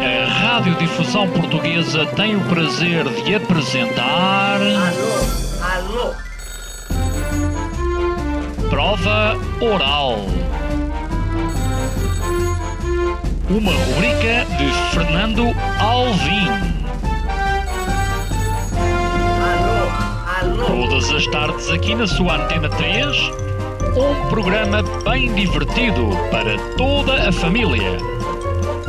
A Radiodifusão Portuguesa tem o prazer de apresentar. Alô, alô. Prova Oral. Uma rubrica de Fernando Alvim. Alô, alô. Todas as tardes aqui na sua Antena 3. Um programa bem divertido para toda a família.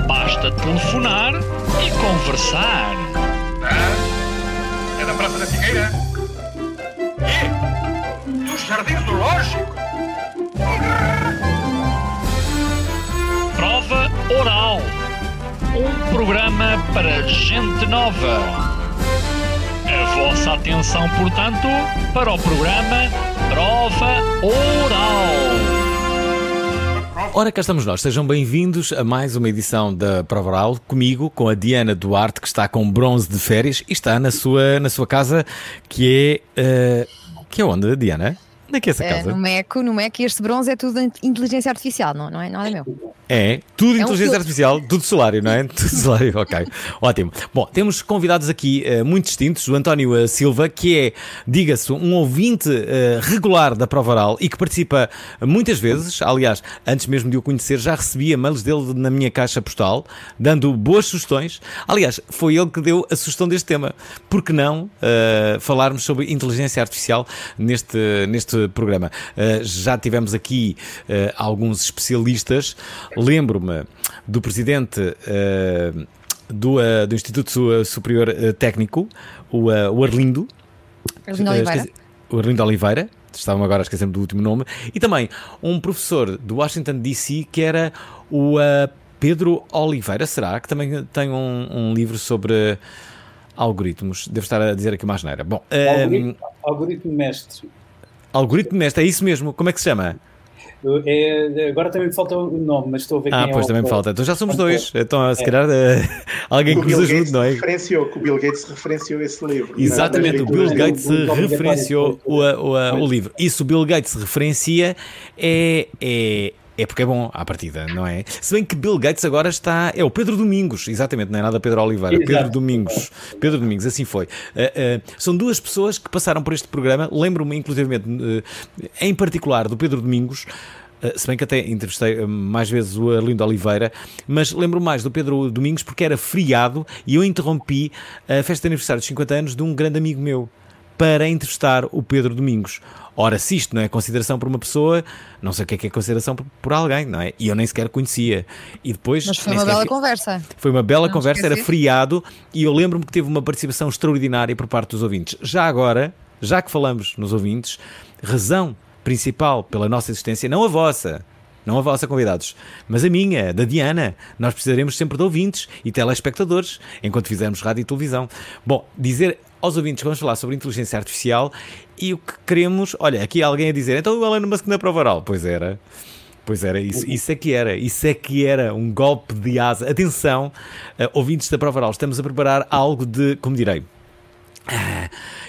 Basta telefonar e conversar. É da Praça da Figueira? E? Dos Jardins do Lógico? Prova Oral. Um programa para gente nova. A vossa atenção, portanto, para o programa Prova Oral. Ora, cá estamos nós. Sejam bem-vindos a mais uma edição da Prova Oral, comigo, com a Diana Duarte, que está com bronze de férias e está na sua, na sua casa, que é. eh, que é onde, Diana? Onde é que é essa É, casa? no Meco, no Meco, e este bronze é tudo in- inteligência artificial, não, não é nada meu. É, tudo um inteligência filtro. artificial, tudo solário, não é? Tudo solário, ok. Ótimo. Bom, temos convidados aqui eh, muito distintos. O António eh, Silva, que é, diga-se, um ouvinte eh, regular da prova oral e que participa muitas vezes. Aliás, antes mesmo de o conhecer, já recebia mails dele na minha caixa postal, dando boas sugestões. Aliás, foi ele que deu a sugestão deste tema. Por que não eh, falarmos sobre inteligência artificial neste, neste programa? Eh, já tivemos aqui eh, alguns especialistas. Lembro-me do presidente eh, do, do Instituto Su- Superior Técnico, o, o Arlindo. Arlindo Oliveira. O Arlindo Oliveira. Estava agora a esquecer-me do último nome. E também um professor do Washington DC que era o Pedro Oliveira, será? Que também tem um, um livro sobre algoritmos. Devo estar a dizer aqui uma asneira. Bom, Algoritmo, algoritmo mestre. Algoritmo mestre, é isso mesmo. Como é que se chama? É, agora também me falta o nome, mas estou a ver Ah, quem é pois o também me falta. Então já somos dois. Então, se calhar, eh, alguém O que nos ajude, Gates não é? referenciou, que o Bill Gates referenciou esse livro. Exatamente, o Nas Bill Gates obrigatório referenciou do- o, o, o livro. Isso o Bill Gates referencia é, é, é porque é bom à partida, não é? Se bem que Bill Gates agora está. É o Pedro Domingos, exatamente, não é nada Pedro Oliveira. Exato. Pedro Domingos. Pedro Domingos, assim foi. Ah, ah, são duas pessoas que passaram por este programa. Lembro-me, inclusivamente, eh, em particular, do Pedro Domingos. Uh, se bem que até entrevistei uh, mais vezes o Arlindo Oliveira, mas lembro mais do Pedro Domingos porque era feriado e eu interrompi a festa de aniversário dos 50 anos de um grande amigo meu para entrevistar o Pedro Domingos. Ora, se isto não é consideração por uma pessoa, não sei o que é que é consideração por, por alguém, não é? E eu nem sequer conhecia. E depois. Mas foi uma bela fi- conversa. foi uma bela Não conversa, era esquecer. feriado e eu lembro-me que teve uma participação extraordinária por parte dos ouvintes. Já agora, já que falamos nos ouvintes, razão principal pela nossa existência, não a vossa, não a vossa, convidados, mas a minha, da Diana. Nós precisaremos sempre de ouvintes e telespectadores enquanto fizermos rádio e televisão. Bom, dizer aos ouvintes que vamos falar sobre inteligência artificial e o que queremos. Olha, aqui há alguém a dizer, então o Elon Musk na prova oral. Pois era. Pois era, isso, isso é que era, isso é que era um golpe de asa. Atenção, eh, ouvintes da prova oral, estamos a preparar algo de, como direi,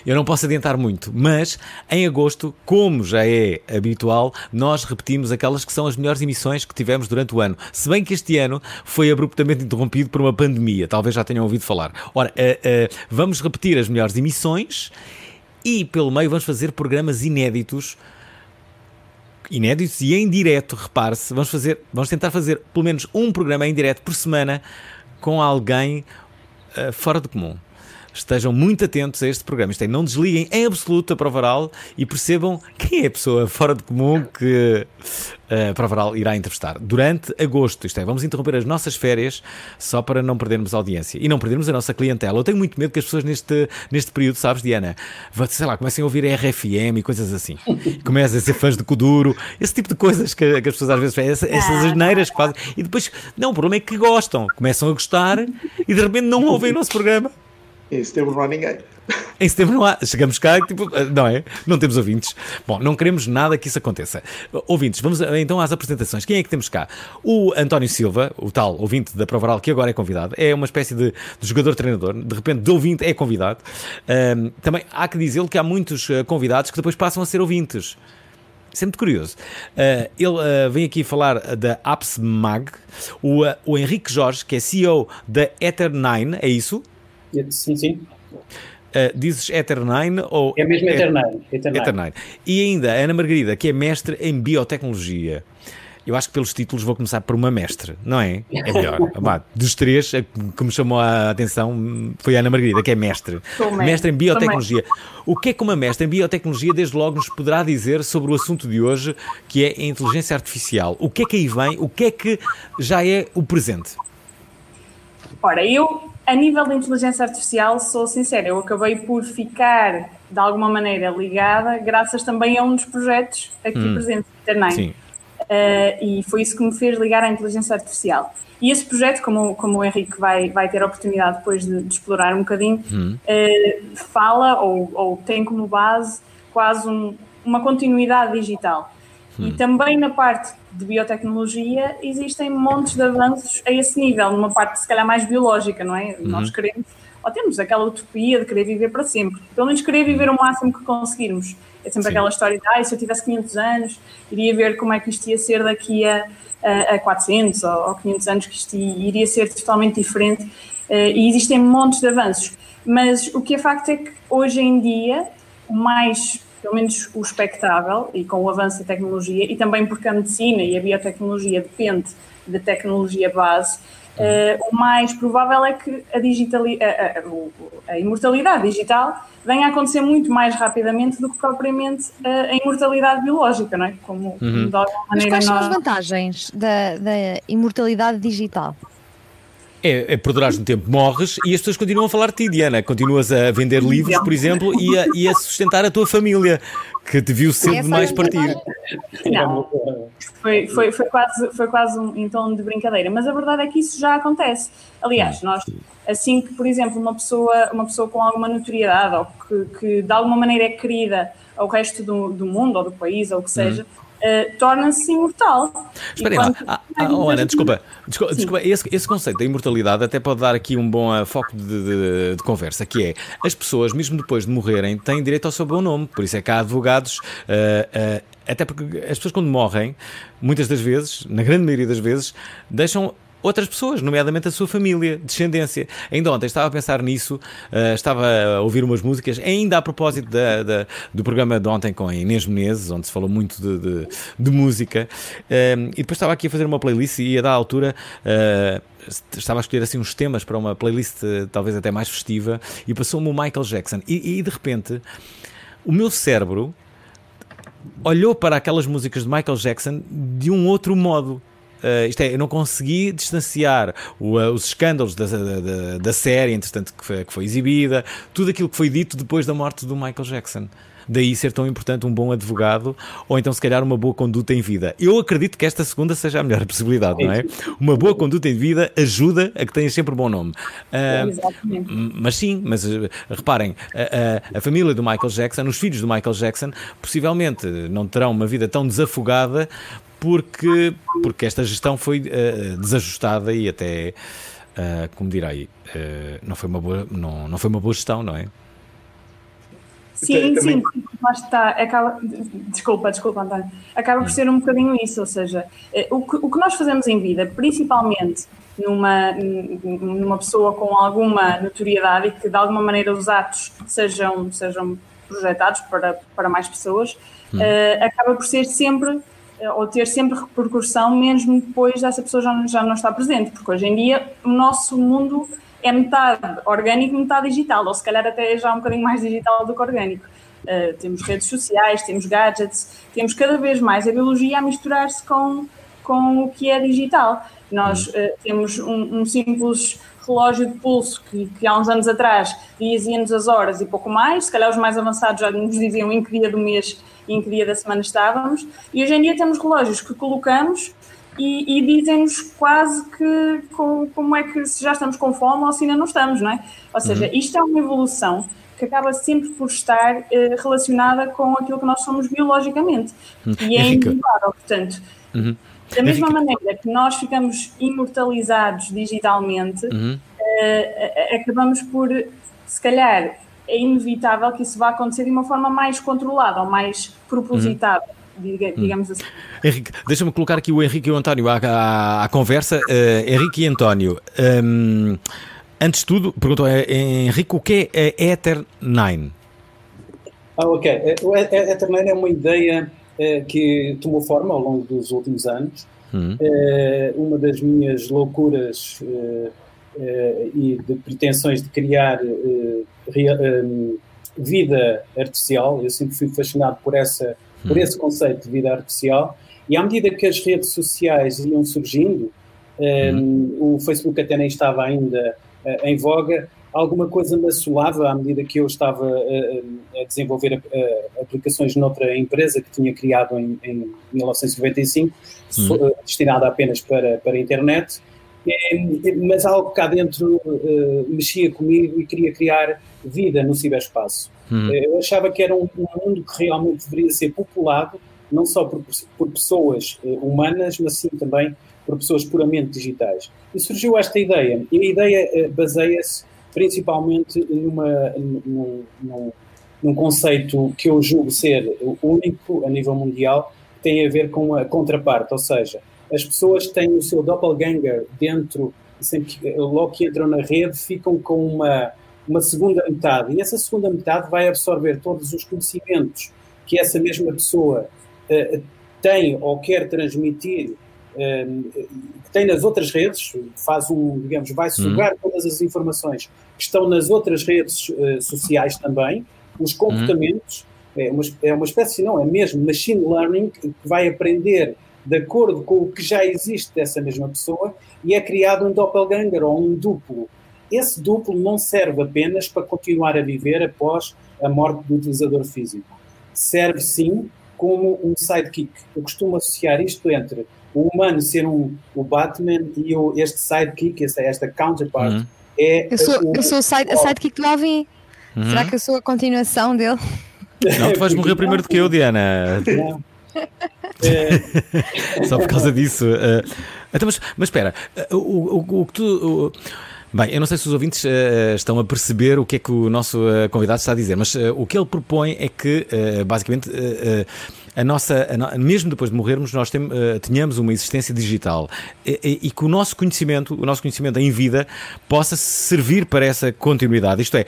eu não posso adiantar muito, mas em agosto, como já é habitual, nós repetimos aquelas que são as melhores emissões que tivemos durante o ano. Se bem que este ano foi abruptamente interrompido por uma pandemia, talvez já tenham ouvido falar. Ora, eh, eh, vamos repetir as melhores emissões e, pelo meio, vamos fazer programas inéditos inéditos e em direto, repare-se, vamos fazer, vamos tentar fazer pelo menos um programa em direto por semana com alguém eh, fora do comum. Estejam muito atentos a este programa. Isto é, não desliguem em absoluto a prova oral e percebam quem é a pessoa fora de comum que a prova oral irá entrevistar. Durante agosto, isto é, vamos interromper as nossas férias só para não perdermos audiência e não perdermos a nossa clientela. Eu tenho muito medo que as pessoas neste, neste período, sabes, Diana, sei lá, comecem a ouvir RFM e coisas assim. Comecem a ser fãs de Kuduro, esse tipo de coisas que, que as pessoas às vezes fazem, essa- essas asneiras que fazem. E depois, não, o problema é que gostam, começam a gostar e de repente não ouvem o nosso programa. Em setembro não há ninguém. Em setembro não há. Chegamos cá tipo, não é? Não temos ouvintes. Bom, não queremos nada que isso aconteça. Ouvintes, vamos eh, então às apresentações. Quem é que temos cá? O António Silva, o tal ouvinte da Prova Oral, que agora é convidado, é uma espécie de, de jogador-treinador, de repente de ouvinte é convidado. Ahm, também há que dizer que há muitos eh, convidados que depois passam a ser ouvintes. Isso é curioso. Uh, ele uh, vem aqui falar da AppsMag. O, uh, o Henrique Jorge, que é CEO da Ether9, é isso? Sim, sim. Uh, dizes Ether9 ou. É mesmo Ether9. Ether9. Ether9. E ainda a Ana Margarida, que é mestre em biotecnologia. Eu acho que pelos títulos vou começar por uma mestre, não é? É melhor. Bah, dos três, a que me chamou a atenção foi a Ana Margarida, que é mestre. Também. Mestre em biotecnologia. O que é que uma mestre em biotecnologia, desde logo, nos poderá dizer sobre o assunto de hoje, que é a inteligência artificial? O que é que aí vem? O que é que já é o presente? Ora, eu, a nível de inteligência artificial, sou sincera, eu acabei por ficar, de alguma maneira, ligada, graças também a um dos projetos aqui Hum. presentes na internet. Sim. Uh, e foi isso que me fez ligar à inteligência artificial. E esse projeto, como, como o Henrique vai, vai ter a oportunidade depois de, de explorar um bocadinho, uh, fala ou, ou tem como base quase um- uma continuidade digital. E também na parte de biotecnologia existem montes de avanços a esse nível, numa parte se calhar mais biológica, não é? Nós queremos, ou temos aquela utopia de querer viver para sempre, pelo menos querer viver o máximo que conseguirmos. É sempre Sim. aquela história de, ah, se eu tivesse 500 anos, iria ver como é que isto ia ser daqui a, a, a 400 ou, ou 500 anos, que isto iria ser totalmente diferente. Eh, e existem montes de avanços. Mas o que é facto é que hoje em dia, o mais, pelo menos o expectável, e com o avanço da tecnologia, e também porque a medicina e a biotecnologia depende da tecnologia base, eh, o mais provável é que a, digitali a, a- a imortalidade digital venha a acontecer muito mais rapidamente do que propriamente a imortalidade biológica, não é? Como, como de alguma Mas maneira quais são as vantagens da, da imortalidade digital? É, é por durares no tempo morres e as pessoas continuam a falar de ti, Diana. Continuas a vender livros, por exemplo, e a, e a sustentar a tua família, que te viu cedo demais é partir. Não, Foi, foi, foi quase, foi quase um em tom de brincadeira, mas a verdade é que isso já acontece. Aliás, nós, assim que, por exemplo, uma pessoa, uma pessoa com alguma notoriedade ou que, que de alguma maneira é querida ao resto do, do mundo ou do país ou o que seja, eh, torna-se imortal. Esperem lá. Enquanto- Ah, ah, oh, Ana, desculpa. Desculpa, desculpa, esse, esse conceito da imortalidade até pode dar aqui um bom ah, foco de, de- de conversa, que é as pessoas, mesmo depois de morrerem, têm direito ao seu bom nome. Por isso é que há advogados, ah, até porque as pessoas quando morrem, muitas das vezes, na grande maioria das vezes, deixam outras pessoas, nomeadamente a sua família, descendência. Ainda ontem estava a pensar nisso, ah, estava a ouvir umas músicas, ainda a propósito da- da- do programa de ontem com a Inês Menezes, onde se falou muito de, de- de música, Ah, e depois estava aqui a fazer uma playlist e a da altura. ah, Estava a escolher assim uns temas para uma playlist eh, talvez até mais festiva e passou-me o Michael Jackson. E, e de repente o meu cérebro olhou para aquelas músicas de Michael Jackson de um outro modo. Uh, isto é, eu não consegui distanciar o, uh, os escândalos da, da, da- série, entretanto, que foi, que foi exibida, tudo aquilo que foi dito depois da morte do Michael Jackson. Daí ser tão importante um bom advogado, ou então, se calhar, uma boa conduta em vida. Eu acredito que esta segunda seja a melhor possibilidade, não é? Uma boa conduta em vida ajuda a que tenhas sempre um bom nome. Uh, Mas sim, mas reparem, a, a- a família do Michael Jackson, os filhos do Michael Jackson, possivelmente não terão uma vida tão desafogada porque, porque esta gestão foi eh, desajustada e até, eh, como direi, eh, não, foi uma boa, não, não foi uma boa gestão, não é? Sim, Também- sim, lá está. Acaba, desculpa, desculpa, António. Acaba por ser um bocadinho isso, ou seja, o que, o que nós fazemos em vida, principalmente numa, numa pessoa com alguma notoriedade e que de alguma maneira os atos sejam, sejam projetados para, para mais pessoas, eh, acaba por ser sempre ou ter sempre repercussão mesmo depois dessa pessoa já, não- já não está presente, porque hoje em dia o nosso mundo é metade orgânico, metade digital, ou se calhar até já um bocadinho mais digital do que orgânico. Uh, temos redes sociais, temos gadgets, temos cada vez mais a biologia a misturar-se com, com o que é digital. Nós uh, temos um, um simples relógio de pulso que, que há uns anos atrás dizia-nos as horas e pouco mais, se calhar os mais avançados já nos diziam em que dia do mês e em que dia da semana estávamos, e hoje em dia temos relógios que colocamos e, e dizem-nos quase que co- como é que se já estamos com fome ou se ainda não estamos, não é? Ou seja, isto é uma evolução que acaba sempre por estar eh, relacionada com aquilo que nós somos biologicamente. E é inevitável, portanto. Da mesma Henrique. maneira que nós ficamos imortalizados digitalmente, a- a- acabamos por, se calhar, é inevitável que isso vá acontecer de uma forma mais controlada ou mais propositada diga- digamos assim. Henrique, deixa-me colocar aqui o Henrique e o António à, à- à conversa. Eh, Henrique e António, hum, antes de tudo, perguntou Henrique o que é a Ether 9? Ah, ok. Eh, O E- E- Ethernet é uma ideia eh, que tomou forma ao longo dos últimos anos. Hum. Eh, uma das minhas loucuras eh, e de pretensões de criar rea- vida artificial, eu sempre fui fascinado por, essa, por esse conceito de vida artificial. E à medida que as redes sociais iam surgindo, eh, o Facebook até nem estava ainda em voga, alguma coisa me assolava à medida que eu estava eh, a desenvolver eh, aplicações noutra empresa que tinha criado em, em 1995, so- eh, destinada apenas para, para a internet. Mas algo cá dentro eh, mexia comigo e queria criar vida no ciberespaço. Eh, Eu achava que era um, um mundo que realmente deveria ser populado, não só por, por pessoas eh, humanas, mas sim também por pessoas puramente digitais. E surgiu esta ideia, e a ideia eh, baseia-se principalmente numa, num, num, num conceito que eu julgo ser único a nível mundial, que tem a ver com a contraparte, ou seja, as pessoas têm o seu doppelganger dentro, sempre que, logo que entram na rede, ficam com uma, uma segunda metade, e essa segunda metade vai absorver todos os conhecimentos que essa mesma pessoa eh, tem ou quer transmitir que tem nas outras redes, faz um, digamos, vai sugar todas as informações que estão nas outras redes eh, sociais também, os comportamentos, é, uma, é uma espécie, não, é mesmo machine learning que vai aprender de acordo com o que já existe dessa mesma pessoa e é criado um doppelganger ou um duplo. Esse duplo não serve apenas para continuar a viver após a morte do utilizador físico. Serve sim como um sidekick. Eu costumo associar isto entre o humano ser um, o Batman e o, este sidekick, esta, esta counterpart, Uhum. é Eu sou, o- eu sou o side, a sidekick do Alvin. Será que eu sou a continuação dele? Não, tu vais morrer primeiro do que eu, Diana. Não. É, Só por causa disso. eh, então, mas, mas espera, eh, o, o, o que tu. o- bem, eu não sei se os ouvintes eh, estão a perceber o que é que o nosso convidado está a dizer, mas o que ele propõe é que, basicamente, a nossa, a no- mesmo depois de morrermos, nós tem, eh, tenhamos uma existência digital e, e- e que o nosso conhecimento, o nosso conhecimento em vida, possa servir para essa continuidade. Isto é,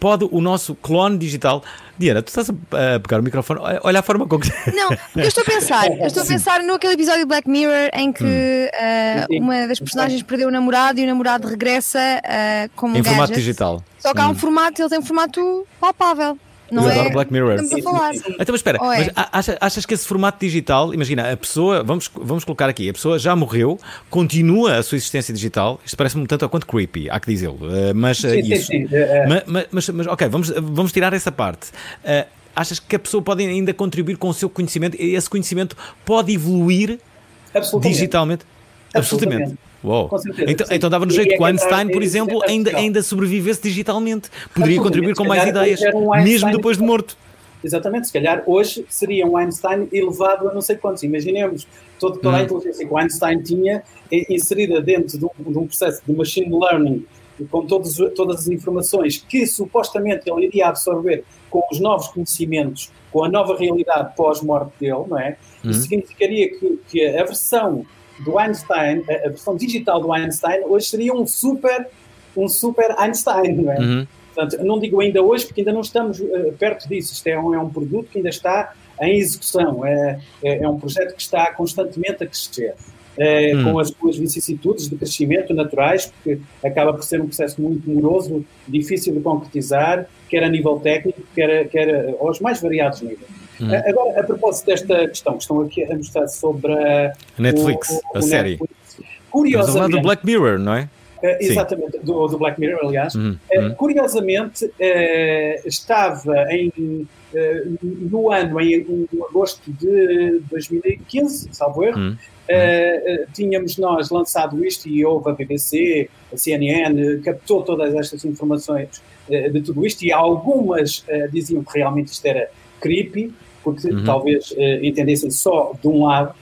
pode o nosso clone digital. Diana, tu estás a, pegar o microfone, olha- a forma com que. Não, eu estou a pensar, eu estou a pensar no aquele episódio de Black Mirror em que Hum. Sim. uma das personagens perdeu o namorado e o namorado regressa ah, como em um formato gadget. digital. Só que há um formato, ele tem um formato palpável. Não eu é? adoro Black Mirror. Estamos a falar. Então, mas espera, é? mas a- acha- achas que esse formato digital, imagina, a pessoa, vamos, vamos colocar aqui, a pessoa já morreu, continua a sua existência digital, isto parece-me tanto a quanto creepy, há que dizê-lo, eh, mas eh, sim, sim, isso. sim. Eh, Ma- ma- Mas, mas, ok, vamos, vamos tirar essa parte. Eh, achas que a pessoa pode ainda contribuir com o seu conhecimento e esse conhecimento pode evoluir absolutamente. digitalmente? Absolutamente. Absolutamente. Uou. Com certeza, Então, então dava no jeito que o Einstein, por exemplo, ainda, ainda sobrevivesse digitalmente. Poderia contribuir com mais ideias, um mesmo depois de morto. Exatamente, se calhar hoje seria um Einstein elevado a não sei quantos. Imaginemos todo, toda a Hum. inteligência que o Einstein tinha inserida dentro de um, de um processo de machine learning com todos, todas as informações que supostamente ele iria absorver com os novos conhecimentos, com a nova realidade pós-morte dele, não é? Isso significaria que, que a versão do Einstein, a, a versão digital do Einstein, hoje seria um super, um super Einstein, não é? Uhum. Portanto, não digo ainda hoje, porque ainda não estamos eh, perto disso. Isto é um, é um produto que ainda está em execução. É, é, é um projeto que está constantemente a crescer. eh, Com as suas vicissitudes de crescimento naturais, porque acaba por ser um processo muito moroso, difícil de concretizar, quer a nível técnico, quer, quer eh, aos mais variados níveis. Eh, Agora, a propósito desta questão, que estão aqui a mostrar sobre a, Netflix, o- o- a o série. Netflix. Estamos a falar Curiosamente, do Black Mirror, não é? Sim. exatamente, do, do Black Mirror, aliás. Uhum. Curiosamente, eh, estava em, no ano, em, agosto de 2015, salvo erro, Uhum. tínhamos nós lançado isto e houve a BBC, a CNN, captou todas estas informações de tudo isto e algumas diziam que realmente isto era creepy, porque Uhum. talvez eh, entendessem só de um lado.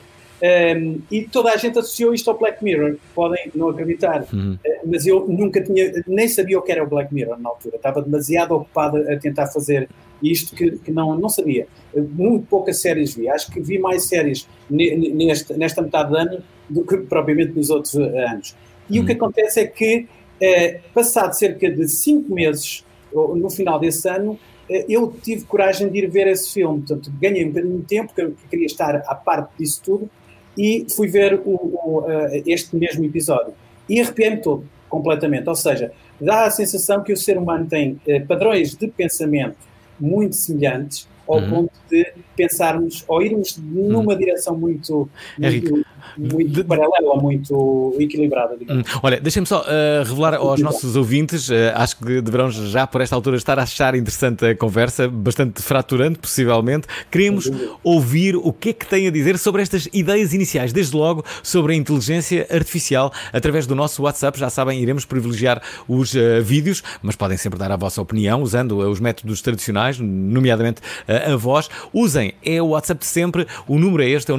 Um, e toda a gente associou isto ao Black Mirror, podem não acreditar, Uhum. Uh, mas eu nunca tinha, nem sabia o que era o Black Mirror na altura, estava demasiado ocupado a tentar fazer isto que, que não, não sabia. Uh, Muito poucas séries vi, acho que vi mais séries ne- ne- neste, nesta metade de ano do que propriamente nos outros uh, anos. E o que acontece é que, eh, passado cerca de cinco meses, ou no final desse ano, eh, eu tive coragem de ir ver esse filme. Portanto, ganhei um bocadinho de tempo, porque eu queria estar à parte disso tudo, e fui ver o- o, eh, este mesmo episódio. E arrepiei-me todo, completamente. Ou seja, dá a sensação que o ser humano tem eh, padrões de pensamento muito semelhantes, ao Uhum. ponto de pensarmos ou irmos numa direção muito, Henrique, muito, paralela, muito equilibrada, digamos. Hum, Olha, deixem-me só uh, revelar aos nossos ouvintes, uh, acho que deverão já por esta altura estar a achar interessante a conversa, bastante fraturante, possivelmente. Queremos ouvir o que é que tem a dizer sobre estas ideias iniciais, desde logo sobre a inteligência artificial, através do nosso WhatsApp. Já sabem, iremos privilegiar os uh, vídeos, mas podem sempre dar a vossa opinião usando os métodos tradicionais, nomeadamente a voz. Usem, é o WhatsApp de sempre, o número é este, é o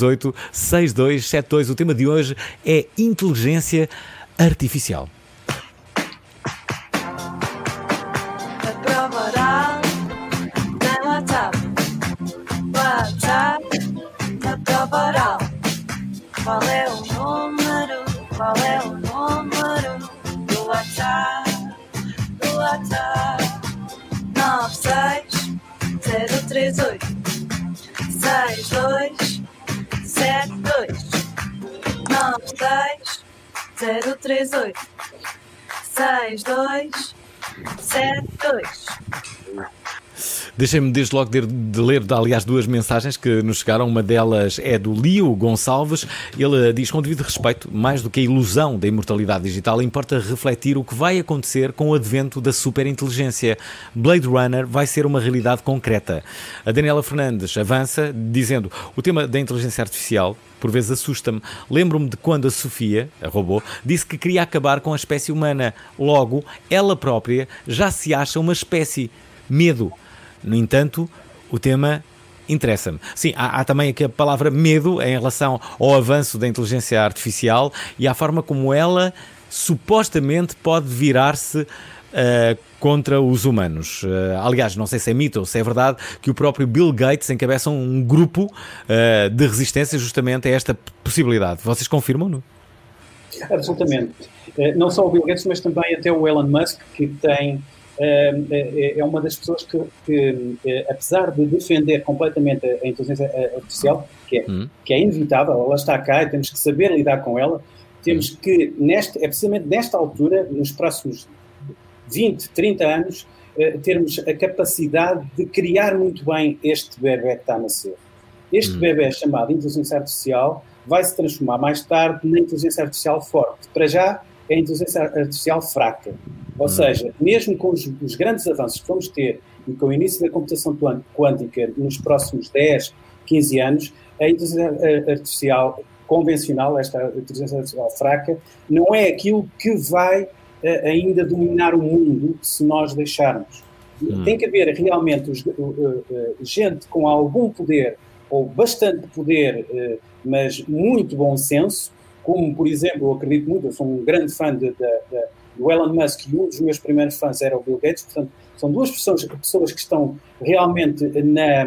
96038 6272. O tema de hoje é inteligência artificial. Qual é o número? Qual é o número do WhatsApp? Do WhatsApp? 96 038 62 72 96 038 62 72 Deixem-me desde logo de, de ler, aliás, duas mensagens que nos chegaram. Uma delas é do Lio Gonçalves. Ele diz: com devido respeito, mais do que a ilusão da imortalidade digital, importa refletir o que vai acontecer com o advento da superinteligência. Blade Runner vai ser uma realidade concreta. A Daniela Fernandes avança dizendo: o tema da inteligência artificial por vezes assusta-me. Lembro-me de quando a Sofia, a robô, disse que queria acabar com a espécie humana. Logo, ela própria já se acha uma espécie. Medo. No entanto, o tema interessa-me. Sim, há, há, também aqui a palavra medo em relação ao avanço da inteligência artificial e à forma como ela supostamente pode virar-se. Uh, contra os humanos. Uh, aliás, não sei se é mito ou se é verdade que o próprio Bill Gates encabeça um grupo uh, de resistência justamente a esta possibilidade. Vocês confirmam-no? Absolutamente. Não só o Bill Gates, mas também até o Elon Musk, que tem é uma das pessoas que, que, apesar de defender completamente a inteligência artificial, que é, hum. que é inevitável, ela está cá e temos que saber lidar com ela, temos que, neste, é precisamente nesta altura, nos próximos 20, 30 anos, termos a capacidade de criar muito bem este bebê que está a nascer. Este hum. bebê chamado inteligência artificial vai se transformar mais tarde na inteligência artificial forte. Para já, é a inteligência artificial fraca. Ou seja, mesmo com os, os, grandes avanços que vamos ter e com o início da computação quântica nos próximos 10, 15 anos, a inteligência artificial convencional, esta inteligência artificial fraca, não é aquilo que vai uh, ainda dominar o mundo se nós deixarmos. Hum. Tem que haver realmente os, uh, uh, gente com algum poder, ou bastante poder, mas muito bom senso, como, por exemplo, eu acredito muito, eu sou um grande fã de, de, de, do Elon Musk e um dos meus primeiros fãs era o Bill Gates, portanto, são duas pessoas, pessoas que estão realmente na,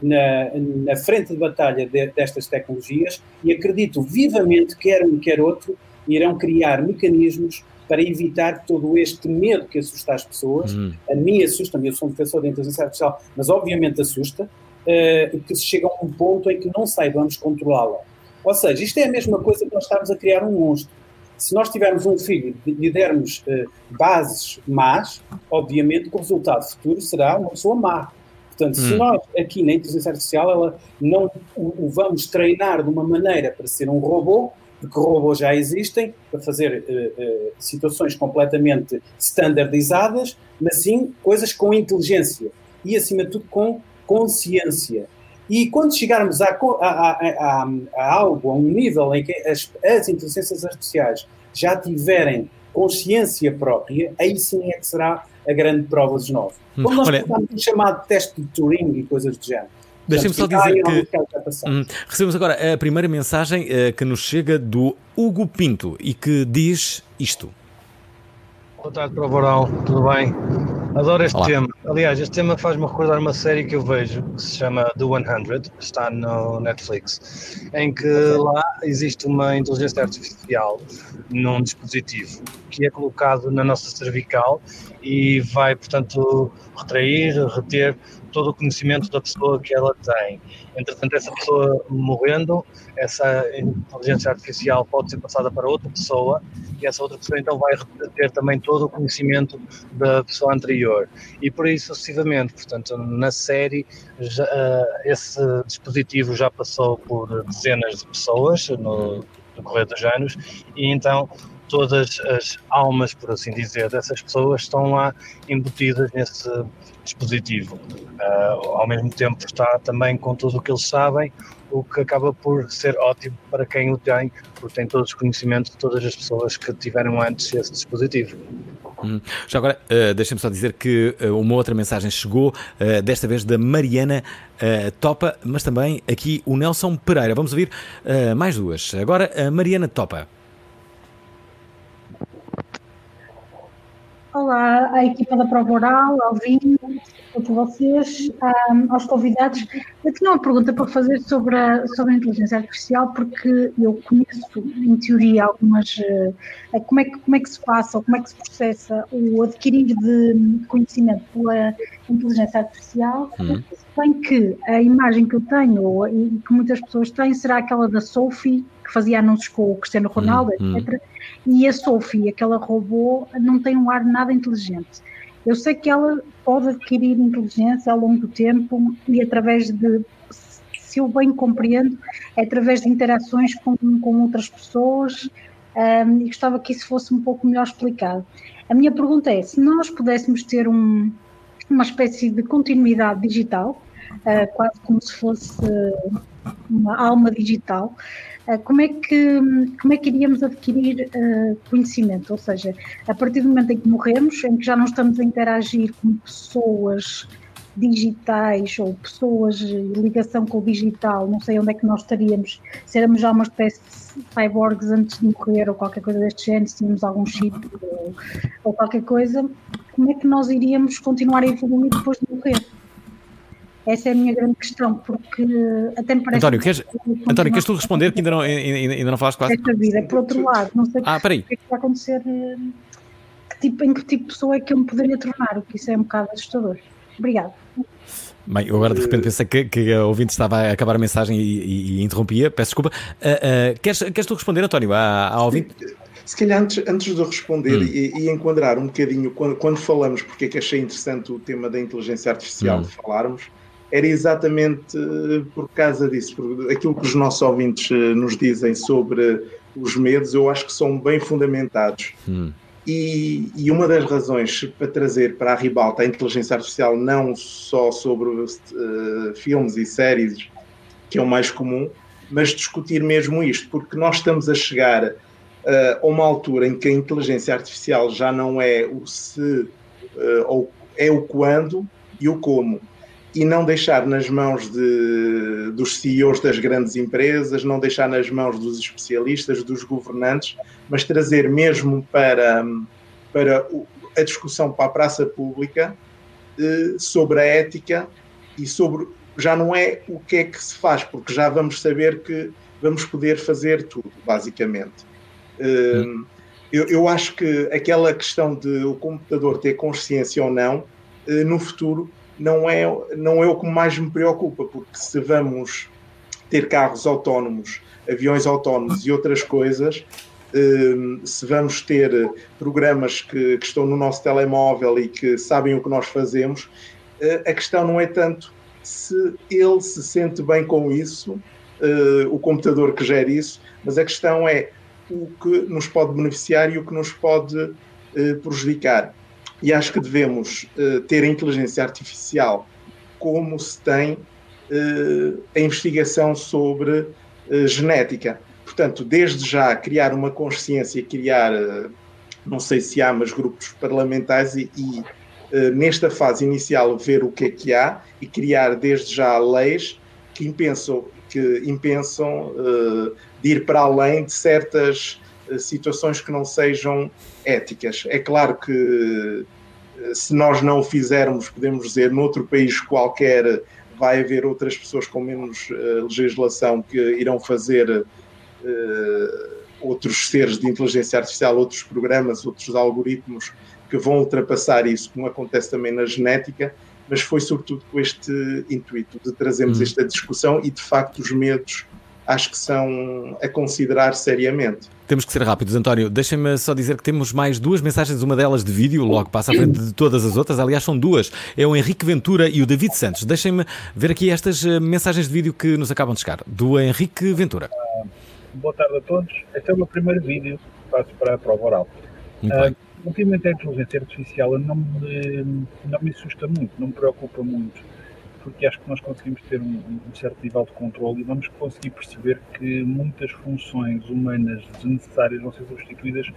na, na frente de batalha de, destas tecnologias e acredito vivamente que quer um quer outro irão criar mecanismos para evitar todo este medo que assusta as pessoas. Hum. A mim assusta-me, eu sou um defensor da inteligência artificial, mas obviamente assusta, uh, que se chega a um ponto em que não saibamos controlá-la. Ou seja, isto é a mesma coisa que nós estamos a criar um monstro. Se nós tivermos um filho e lhe dermos uh, bases más, obviamente que o resultado futuro será uma pessoa má. Portanto, hum. se nós aqui na inteligência artificial ela não o, o, vamos treinar de uma maneira para ser um robô, porque robôs já existem, para fazer uh, uh, situações completamente standardizadas, mas sim coisas com inteligência e, acima de tudo, com consciência. E quando chegarmos a, a, a, a, algo, a um nível em que as, as inteligências artificiais já tiverem consciência própria, aí sim é que será a grande prova dos nove. Como nós Olha, temos chamado teste de Turing e coisas do género. Deixem-me só dizer que hum, recebemos agora a primeira mensagem eh, que nos chega do Hugo Pinto e que diz isto. Boa tarde Boral, tudo bem? Adoro este Olá. tema. Aliás, este tema faz-me recordar uma série que eu vejo que se chama The 100, está no Netflix, em que lá existe uma inteligência artificial num dispositivo que é colocado na nossa cervical e vai, portanto, retrair, reter todo o conhecimento da pessoa que ela tem. Entretanto, essa pessoa morrendo, essa inteligência artificial pode ser passada para outra pessoa e essa outra pessoa então vai reter também todo o conhecimento da pessoa anterior. E por aí sucessivamente, portanto, na série, já, ah, esse dispositivo já passou por dezenas de pessoas no decorrer dos anos e então todas as almas, por assim dizer, dessas pessoas estão lá embutidas nesse dispositivo. Ah, ao mesmo tempo está também com tudo o que eles sabem, o que acaba por ser ótimo para quem o tem, porque tem todos os conhecimentos de todas as pessoas que tiveram antes esse dispositivo. Hum. Já agora, eh, deixem-me só dizer que eh, uma outra mensagem chegou, eh, desta vez da Mariana eh, Topa, mas também aqui o Nelson Pereira. Vamos ouvir mais duas. Agora, a Mariana Topa. Olá à equipa da Prova Oral, ao Vinho, a todos vocês, aos convidados. Eu tinha uma pergunta para fazer sobre a, sobre a inteligência artificial, porque eu conheço, em teoria, algumas. eh, como, é que, como é que se passa, ou como é que se processa o adquirir de conhecimento pela inteligência artificial. Uhum. Bem que a imagem que eu tenho, e que muitas pessoas têm, será aquela da Sophie, que fazia anúncios com o Cristiano Ronaldo, Uhum. etc. E a Sophie, aquela robô, não tem um ar nada inteligente. Eu sei que ela pode adquirir inteligência ao longo do tempo e através de, se eu bem compreendo, é através de interações com, com outras pessoas ahm, e gostava que isso fosse um pouco melhor explicado. A minha pergunta é, se nós pudéssemos ter um, uma espécie de continuidade digital, ah, quase como se fosse ah, uma alma digital, como é que como é que iríamos adquirir ah, conhecimento? Ou seja, a partir do momento em que morremos, em que já não estamos a interagir com pessoas digitais ou pessoas em ligação com o digital, não sei onde é que nós estaríamos, se éramos já uma espécie de cyborgs antes de morrer ou qualquer coisa deste género, se tínhamos algum chip ou, ou qualquer coisa, como é que nós iríamos continuar a evoluir depois de morrer? Essa é a minha grande questão, porque até me parece António, queres, que António, queres tu responder que ainda não, ainda, ainda não falaste quase? esta vida. Por outro lado, não sei Ah, peraí. o que é que vai acontecer, eh, que tipo, em que tipo de pessoa é que eu me poderia tornar, o que isso é um bocado assustador. Obrigada. Bem, eu agora de repente pensei que, que a ouvinte estava a acabar a mensagem e, e- e interrompia. Peço desculpa. Ah, ah, queres, queres tu responder, António, à, à ouvinte? Se calhar antes, antes de eu responder Hum. e, e enquadrar um bocadinho, quando, quando falamos, porque é que achei interessante o tema da inteligência artificial Hum. de falarmos, era exatamente eh, por causa disso, por aquilo que os nossos ouvintes eh, nos dizem sobre os medos, eu acho que são bem fundamentados. Hum. E, e uma das razões para trazer para a ribalta a inteligência artificial, não só sobre eh, filmes e séries, que é o mais comum, mas discutir mesmo isto, porque nós estamos a chegar eh, a uma altura em que a inteligência artificial já não é o se, eh, ou é o quando e o como. E não deixar nas mãos de, dos CEOs das grandes empresas, não deixar nas mãos dos especialistas, dos governantes, mas trazer mesmo para, para a discussão para a praça pública eh, sobre a ética e sobre. Já não é o que é que se faz, porque já vamos saber que vamos poder fazer tudo, basicamente. Eh, eu, eu acho que aquela questão de o computador ter consciência ou não, eh, no futuro, não é, não é o que mais me preocupa, porque se vamos ter carros autónomos, aviões autónomos e outras coisas, eh, se vamos ter programas que, que estão no nosso telemóvel e que sabem o que nós fazemos, eh, a questão não é tanto se ele se sente bem com isso, eh, o computador que gera isso, mas a questão é o que nos pode beneficiar e o que nos pode eh, prejudicar. E acho que devemos eh, ter a inteligência artificial como se tem eh, a investigação sobre eh, genética. Portanto, desde já criar uma consciência, criar, não sei se há, mas grupos parlamentares e, e, nesta fase inicial, ver o que é que há e criar desde já leis que impensam, que impensam de ir para além de certas situações que não sejam éticas. É claro que eh, se nós não o fizermos, podemos dizer, noutro país qualquer vai haver outras pessoas com menos eh, legislação que irão fazer eh, outros seres de inteligência artificial, outros programas, outros algoritmos que vão ultrapassar isso, como acontece também na genética, mas foi sobretudo com este intuito de trazermos Hum. esta discussão e de facto os medos acho que são a considerar seriamente. Temos que ser rápidos, António. Deixem-me só dizer que temos mais duas mensagens, uma delas de vídeo, logo passa à frente de todas as outras. Aliás, são duas. É o Henrique Ventura e o David Santos. Deixem-me ver aqui estas eh, mensagens de vídeo que nos acabam de chegar. Do Henrique Ventura. Boa tarde a todos. Este é o meu primeiro vídeo que faço para a prova oral. Muito Ah, bem. ultimamente a inteligência artificial não me, não me assusta muito, não me preocupa muito, porque acho que nós conseguimos ter um, um certo nível de controle e vamos conseguir perceber que muitas funções humanas desnecessárias vão ser substituídas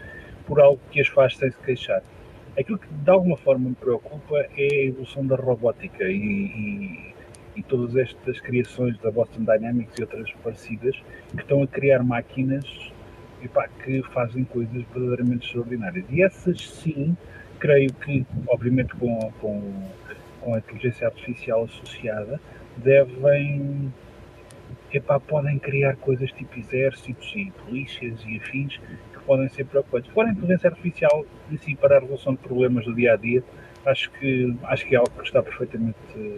por algo que as faz sem se queixar. Aquilo que de alguma forma me preocupa é a evolução da robótica e, e- e todas estas criações da Boston Dynamics e outras parecidas que estão a criar máquinas epá, que fazem coisas verdadeiramente extraordinárias. E essas sim, creio que, obviamente com, com, com a inteligência artificial associada, devem epá, podem criar coisas tipo exércitos e polícias e afins que podem ser preocupantes. Fora a inteligência artificial em para a resolução de problemas do dia a dia, acho que, acho que é algo que está perfeitamente eh,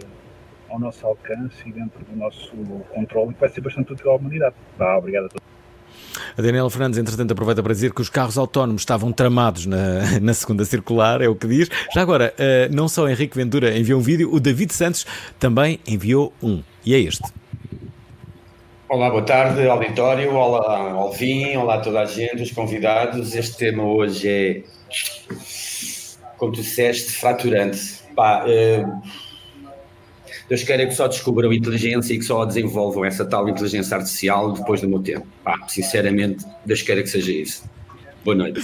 ao nosso alcance e dentro do nosso controle e que vai ser bastante útil à humanidade. Tá, obrigado a todos. A Daniela Fernandes, entretanto, aproveita para dizer que os carros autónomos estavam tramados na, na segunda circular, é o que diz. Já agora, eh, não só Henrique Ventura enviou um vídeo, o David Santos também enviou um. E é este. Olá, boa tarde, auditório, olá, Alvin, olá a toda a gente, os convidados. Este tema hoje é, como tu disseste, fraturante. Pá, eh, Deus queira que só descubram inteligência e que só desenvolvam essa tal inteligência artificial depois do meu tempo. Pá, sinceramente, Deus queira que seja isso. Boa noite.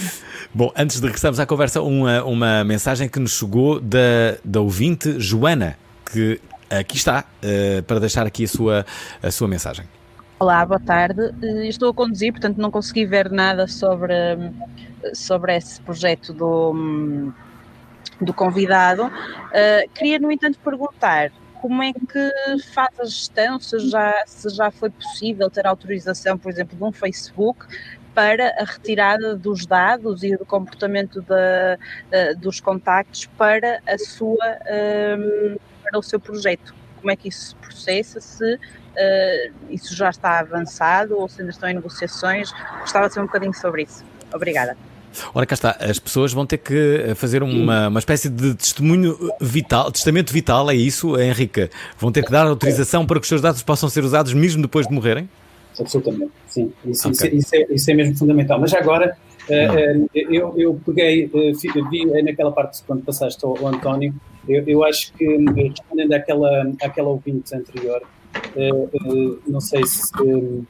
Bom, antes de regressarmos à conversa, uma, uma mensagem que nos chegou da, da ouvinte Joana, que aqui está, eh, para deixar aqui a sua, a sua mensagem. Olá, boa tarde. Eh, Estou a conduzir, portanto não consegui ver nada sobre, sobre esse projeto do, do convidado. Eh, queria, no entanto, perguntar como é que faz a gestão, se já, se já foi possível ter autorização, por exemplo, de um Facebook para a retirada dos dados e do comportamento da, eh, dos contactos para a sua hum, para o seu projeto. Como é que isso se processa? Se eh, isso já está avançado ou se ainda estão em negociações? Gostava de saber um bocadinho sobre isso. Obrigada. Ora, cá está, as pessoas vão ter que fazer uma, uma espécie de testemunho vital, testamento vital, é isso, Henrique? Vão ter que dar autorização para que os seus dados possam ser usados mesmo depois de morrerem? Absolutamente, sim. Isso, Ok. isso- isso é, isso é mesmo fundamental. Mas agora, eh, eh, eu, eu peguei, eh, fi- vi eh, naquela parte quando passaste ao, ao António, eu, eu acho que, eh, respondendo àquela, àquela ouvinte anterior, eh, eh, não sei se eh,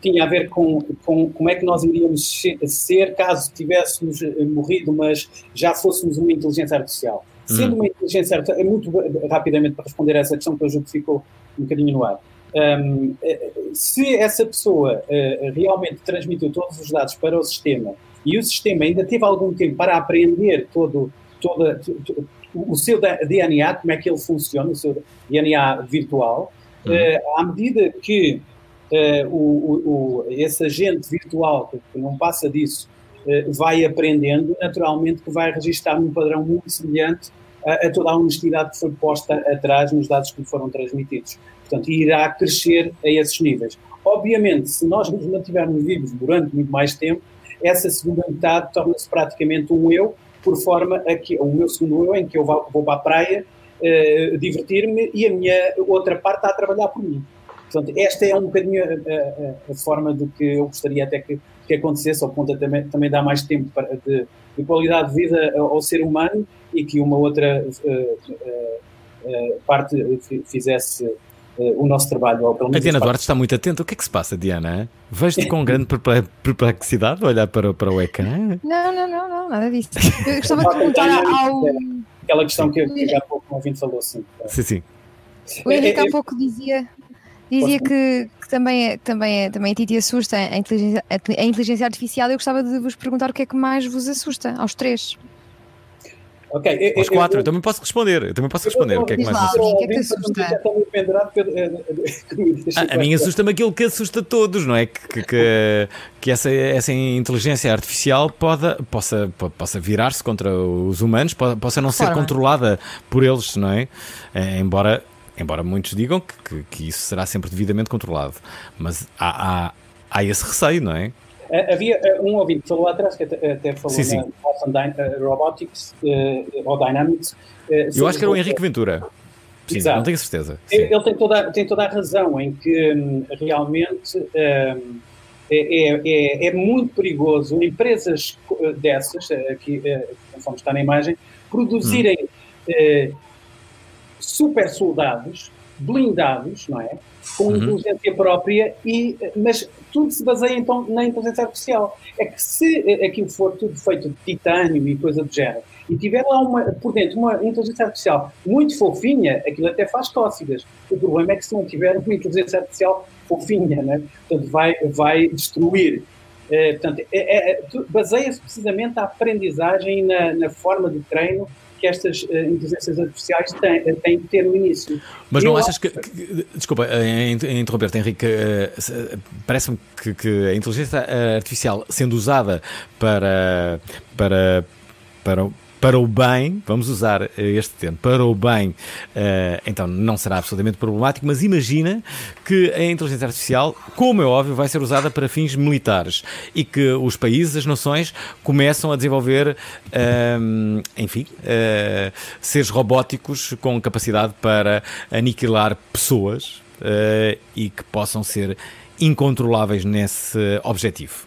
tinha a ver com, com como é que nós iríamos se- ser caso tivéssemos eh, morrido, mas já fôssemos uma inteligência artificial. Sendo Hum. uma inteligência artificial, é muito rapidamente para responder a essa questão que eu julgo que ficou um bocadinho no ar. Um, eh, se essa pessoa eh, realmente transmitiu todos os dados para o sistema e o sistema ainda teve algum tempo para aprender todo, toda, to- to- o seu DNA, como é que ele funciona, o seu DNA virtual, eh, à medida que eh, o, o- esse agente virtual, que, não passa disso, eh, vai aprendendo, naturalmente que vai registrar num padrão muito semelhante a, a toda a honestidade que foi posta atrás nos dados que foram transmitidos. Portanto, irá crescer a esses níveis. Obviamente, se nós nos mantivermos vivos durante muito mais tempo, essa segunda metade torna-se praticamente um eu, por forma a que o meu segundo eu, em que eu vou, vou para a praia eh, divertir-me e a minha outra parte está a trabalhar por mim. Portanto, esta é um bocadinho a, a- a forma do que eu gostaria até que, que acontecesse, ao ponto de também, também dar mais tempo para, de, de qualidade de vida ao, ser humano e que uma outra eh, eh, parte fi- fizesse o nosso trabalho. Ou pelo A menos Diana Duarte está muito atenta. O que é que se passa, Diana? Vejo-te com grande perple- perplexidade a olhar para, para o ecrã. Não, não, não, não, nada disso. Eu gostava de perguntar ao. aquela questão que, que há pouco o ouvinte falou assim. Sim, sim. O Henrique É, é, há pouco dizia, dizia que, que também, é, também, é, também a ti te assusta a inteligência, a inteligência artificial. Eu gostava de vos perguntar o que é que mais vos assusta, aos três. Ok, eu- Aos eu- quatro, eu- eu também posso responder. Eu também posso responder. O que é que mais lá, assusta? que é que assusta? A, a mim assusta-me aquilo que assusta todos, não é? Que, que, que, que essa, essa inteligência artificial pode, possa, po- possa virar-se contra os humanos, po- possa não ser controlada por eles, não é? Eh, embora, embora muitos digam que, que, que isso será sempre devidamente controlado. Mas há, há, há esse receio, não é? Havia um ouvinte que falou lá atrás, que até, falou Sim, sim. na Boston eh, Robotics eh, ou Dynamics. eh, Eu acho que era o Henrique Ventura. Sim, Exato. não tenho certeza. Sim. Ele tem toda, tem toda a razão em que hum, realmente hum, é, é- é- é muito perigoso empresas dessas, aqui, conforme está na imagem, produzirem eh, super soldados blindados, não é? Com Uhum. inteligência própria, e, mas tudo se baseia então na inteligência artificial. É que se aquilo for tudo feito de titânio e coisa do género, e tiver lá uma, por dentro uma inteligência artificial muito fofinha, aquilo até faz cócegas. O problema é que se não tiver uma inteligência artificial fofinha, né? portanto vai, vai destruir. Eh, portanto, é- é- tu- baseia-se precisamente na aprendizagem na, na forma de treino que estas eh, inteligências artificiais têm, têm que ter no início. Mas não Eu achas que, que- Desculpa, em, em interromper-te, Henrique. eh, se- Parece-me que, que a inteligência eh, artificial, sendo usada para, para, para, o- para o bem, vamos usar eh, este termo, para o bem, eh, então não será absolutamente problemático, mas imagina que a inteligência artificial, como é óbvio, vai ser usada para fins militares e que os países, as nações, começam a desenvolver, ehm, enfim, eh, seres robóticos com capacidade para aniquilar pessoas eh, e que possam ser incontroláveis nesse objetivo.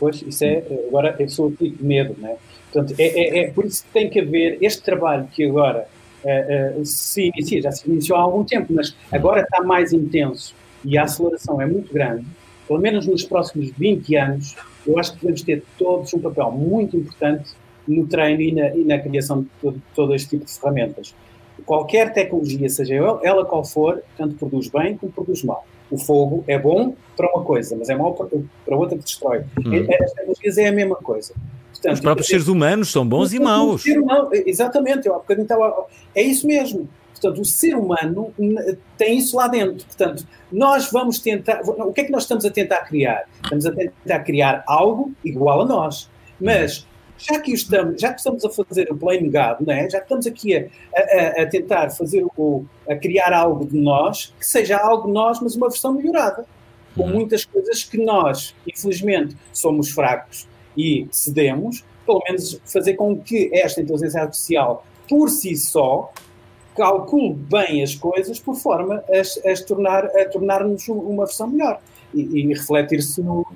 Pois, isso é, agora eu sou tipo de medo, não é? Portanto, é, é, é por isso que tem que haver este trabalho que agora eh, eh, se inicia, já se iniciou há algum tempo, mas agora está mais intenso e a aceleração é muito grande, pelo menos nos próximos 20 anos, eu acho que devemos ter todos um papel muito importante no treino e na, e na criação de todo, todo este tipo de ferramentas. Qualquer tecnologia, seja ela qual for, tanto produz bem como produz mal. O fogo é bom para uma coisa, mas é mau para, para outra que destrói. Hum. As tecnologias é a mesma coisa. Portanto, Os próprios seres humanos são bons e maus. humano- exatamente, eu há bocadinho estava. É isso mesmo. Portanto, o ser humano tem isso lá dentro. Portanto, nós vamos tentar. O que é que nós estamos a tentar criar? Estamos a tentar criar algo igual a nós. Mas, já que, estamos, já que estamos a fazer o God, não é? já que estamos aqui a, a- a tentar fazer o, a criar algo de nós, que seja algo de nós, mas uma versão melhorada. Com muitas coisas que nós, infelizmente, somos fracos e cedemos, pelo menos fazer com que esta inteligência artificial, por si só, calcule bem as coisas por forma a, as tornar, a tornar-nos um- uma versão melhor e, e refletir-se no,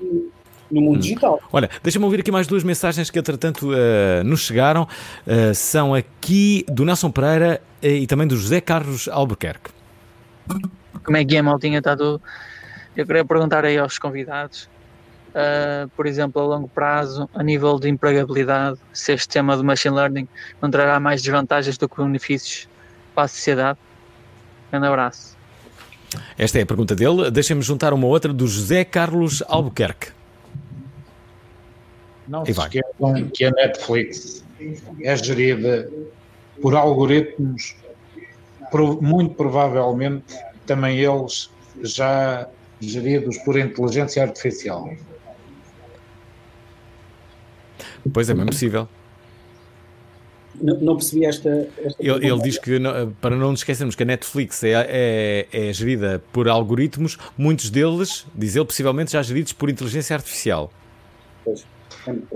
no mundo digital. Olha, deixa-me ouvir aqui mais duas mensagens que, entretanto, eh, nos chegaram. Eh, são aqui do Nelson Pereira eh, e também do José Carlos Albuquerque. Como é que é, maltinha? Está tudo? Eu queria perguntar aí aos convidados, ah, por exemplo, a longo prazo, a nível de empregabilidade, se este tema do machine learning não trará mais desvantagens do que benefícios para a sociedade. Grande abraço. Esta é a pergunta dele. Deixa-me juntar uma outra do José Carlos Albuquerque. Não E se vai. esqueçam que a Netflix é gerida por algoritmos, muito provavelmente também eles já geridos por inteligência artificial. Pois é, bem possível. Não, não percebi esta. esta Ele, ele diz que, não- para não nos esquecermos que a Netflix é, é, é gerida por algoritmos, muitos deles, diz ele, possivelmente já geridos por inteligência artificial.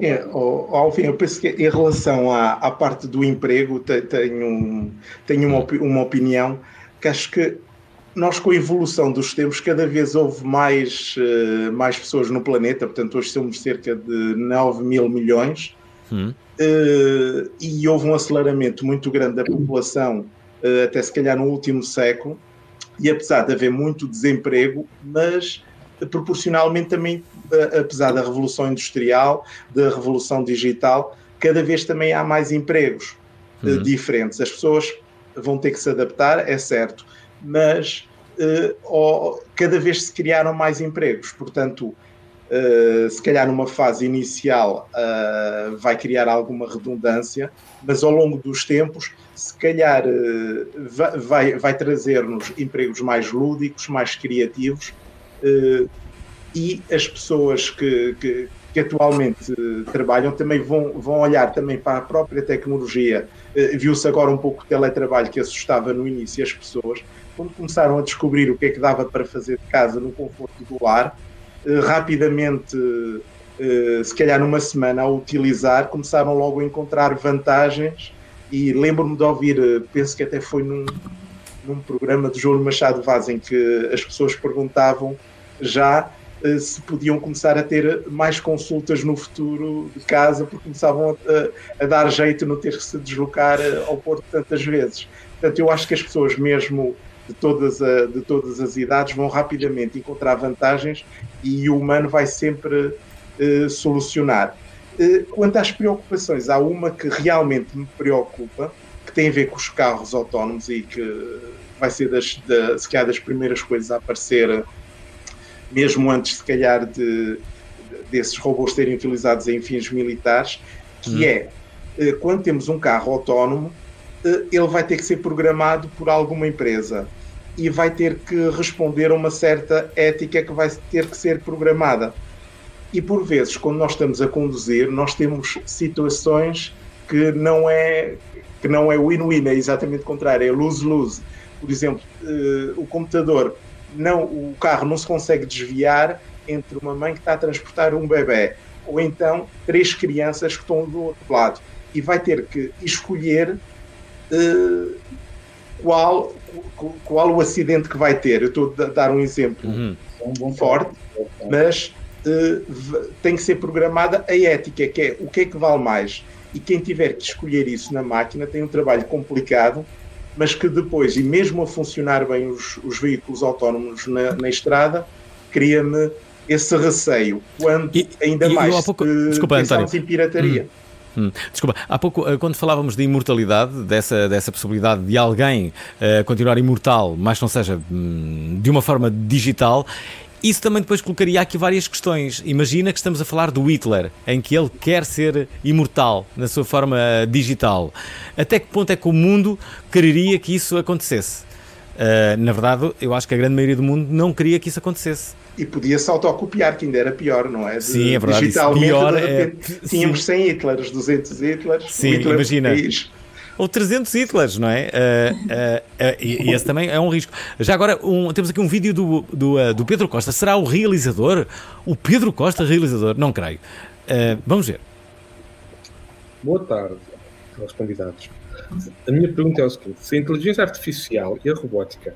É, ó, Alvin, eu penso que em relação à, à parte do emprego, te- tenho, tenho uma, opi- uma opinião que acho que nós, com a evolução dos tempos, cada vez houve mais, eh, mais pessoas no planeta, portanto, hoje somos cerca de 9 mil milhões, Hum. eh, e houve um aceleramento muito grande da população, eh, até se calhar no último século, e apesar de haver muito desemprego, mas proporcionalmente também, apesar da revolução industrial, da revolução digital, cada vez também há mais empregos. Uhum. diferentes. As pessoas vão ter que se adaptar, é certo, mas eh, ó, cada vez se criaram mais empregos, portanto, eh, se calhar numa fase inicial eh, vai criar alguma redundância, mas ao longo dos tempos, se calhar va- vai, vai trazer-nos empregos mais lúdicos, mais criativos, e as pessoas que, que- que atualmente eh, trabalham também vão, vão olhar também para a própria tecnologia. Eh, Viu-se agora um pouco o teletrabalho que assustava no início as pessoas. Quando começaram a descobrir o que é que dava para fazer de casa no conforto do lar, eh, rapidamente, se calhar numa semana, a utilizar, começaram logo a encontrar vantagens. E lembro-me de ouvir, penso que até foi num, num programa de Júlio Machado Vaz, em que as pessoas perguntavam já se podiam começar a ter mais consultas no futuro de casa, porque começavam a, a dar jeito no ter que se deslocar eh, ao Porto tantas vezes. Portanto, eu acho que as pessoas, mesmo de todas, a- de todas as idades, vão rapidamente encontrar vantagens e o humano vai sempre eh, solucionar. Eh, quanto às preocupações, há uma que realmente me preocupa, que tem a ver com os carros autónomos e que vai ser das, da, se calhar das primeiras coisas a aparecer mesmo antes, se calhar, de, desses robôs serem utilizados em fins militares, que Hum. é, eh, quando temos um carro autónomo, eh, ele vai ter que ser programado por alguma empresa e vai ter que responder a uma certa ética que vai ter que ser programada. E por vezes, quando nós estamos a conduzir, nós temos situações que não é que não é win-win, é exatamente o contrário, é lose-lose. Por exemplo, eh, o computador, não, o carro não se consegue desviar entre uma mãe que está a transportar um bebê ou então três crianças que estão do outro lado e vai ter que escolher eh, qual, qual, o acidente que vai ter. Eu estou a dar um exemplo forte, mas v- tem que ser programada a ética, que é o que é que vale mais. E quem tiver que escolher isso na máquina tem um trabalho complicado, mas que depois, e mesmo a funcionar bem os, os veículos autónomos na, na estrada, cria-me esse receio. Quando ainda e mais pouco- desculpa, pensarmos António. em pirataria. Hum, Desculpa, há pouco, eh, quando falávamos de imortalidade, dessa, dessa possibilidade de alguém eh, continuar imortal, mas não seja hum, de uma forma digital, isso também depois colocaria aqui várias questões. Imagina que estamos a falar do Hitler, em que ele quer ser imortal na sua forma eh, digital. Até que ponto é que o mundo quereria que isso acontecesse? Eh, na verdade, eu acho que a grande maioria do mundo não queria que isso acontecesse. E podia-se autocopiar, que ainda era pior, não é? De- Sim, é verdade, Digitalmente, pior de é- repente, tínhamos 100 Hitlers, 200 Hitlers. Sim, Hitler imagina. fez. Ou 300 Hitlers, não é? Uh, uh, uh, e, esse também é um risco. Já agora, um- temos aqui um vídeo do, do, do Pedro Costa. Será o realizador? O Pedro Costa, realizador? Não creio. Vamos ver. Boa tarde aos convidados. A minha pergunta é o seguinte: se a inteligência artificial e a robótica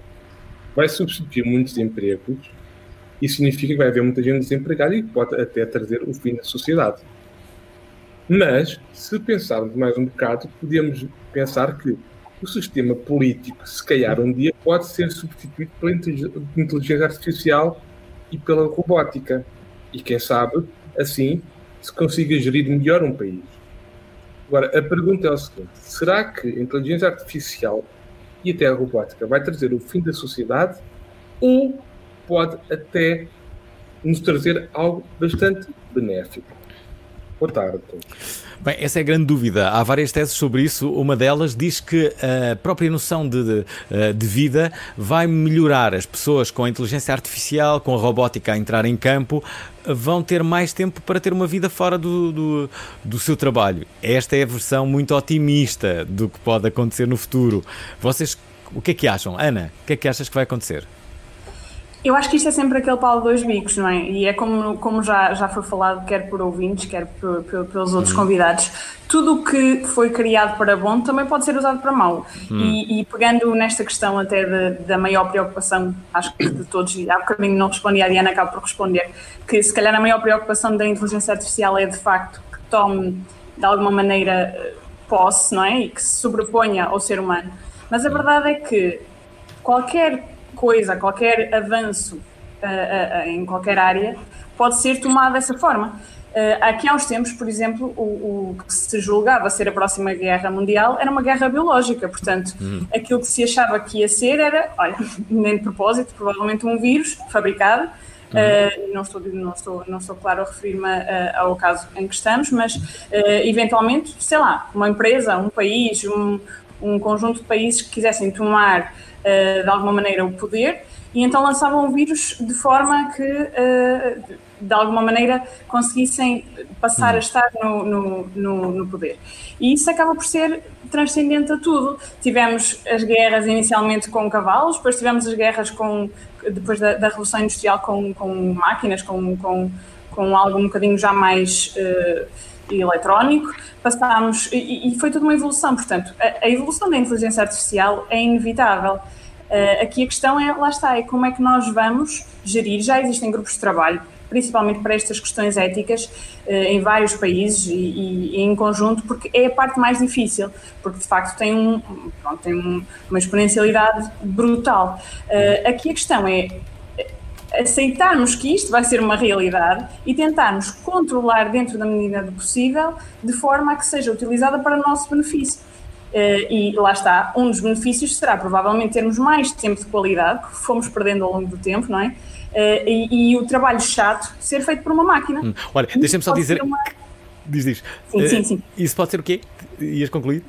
vai substituir muitos empregos, isso significa que vai haver muita gente desempregada e pode até trazer o fim da sociedade. Mas, se pensarmos mais um bocado, podemos pensar que o sistema político, se calhar um dia, pode ser substituído pela intelig- inteligência artificial e pela robótica. E quem sabe, assim, se consiga gerir melhor um país. Agora, a pergunta é o seguinte: será que a inteligência artificial e até a robótica vai trazer o fim da sociedade ou pode até nos trazer algo bastante benéfico? Boa tarde. Bem, essa é a grande dúvida. Há várias teses sobre isso. Uma delas diz que a própria noção de, de, eh, de vida vai melhorar. As pessoas com a inteligência artificial, com a robótica a entrar em campo, vão ter mais tempo para ter uma vida fora do, do, do seu trabalho. Esta é a versão muito otimista do que pode acontecer no futuro. Vocês, o que é que acham? Ana, o que é que achas que vai acontecer? Eu acho que isto é sempre aquele pau de dois bicos, não é? E é como, como já, já foi falado, quer por ouvintes, quer por, por- pelos outros Uhum. convidados, tudo o que foi criado para bom também pode ser usado para mau. Hum. E, e pegando nesta questão até de- da maior preocupação, acho que de todos, e há bocadinho não respondi, a Diana acaba por responder, que se calhar a maior preocupação da inteligência artificial é de facto que tome de alguma maneira eh, posse, não é? E que se sobreponha ao ser humano. Mas a verdade é que qualquer coisa, qualquer avanço ah, ah, em qualquer área pode ser tomado dessa forma. Uh, aqui há uns tempos, por exemplo, o, o, que se julgava ser a próxima guerra mundial era uma guerra biológica, portanto, Hum. aquilo que se achava que ia ser era, olha, nem de propósito, provavelmente um vírus fabricado. Uh, não, estou, não, estou, não estou, claro, a referir-me uh, ao caso em que estamos, mas uh, eventualmente, sei lá, uma empresa, um país, um, um conjunto de países que quisessem tomar de alguma maneira o poder e então lançavam o vírus de forma que de alguma maneira conseguissem passar a estar no, no, no, no, poder. E isso acaba por ser transcendente a tudo. Tivemos as guerras inicialmente com cavalos, depois tivemos as guerras com, depois da, da Revolução Industrial com, com máquinas, com, com, com algo um bocadinho já mais uh, eletrónico, passámos, e, e, foi toda uma evolução, portanto, a, a, evolução da inteligência artificial é inevitável. Uh, aqui a questão é, lá está, é como é que nós vamos gerir, já existem grupos de trabalho, principalmente para estas questões éticas, eh, em vários países e, e, em conjunto, porque é a parte mais difícil, porque de facto tem, um, pronto, tem um, uma exponencialidade brutal. Uh, aqui a questão é aceitarmos que isto vai ser uma realidade e tentarmos controlar dentro da medida do possível, de forma a que seja utilizada para o nosso benefício. Uh, e lá está, um dos benefícios será provavelmente termos mais tempo de qualidade, que fomos perdendo ao longo do tempo, não é? Uh, e, e, o trabalho chato ser feito por uma máquina. Hum. Olha, deixa-me só dizer. Uma... Diz, diz. Sim, sim, sim. Isso pode ser o quê? Ias concluir?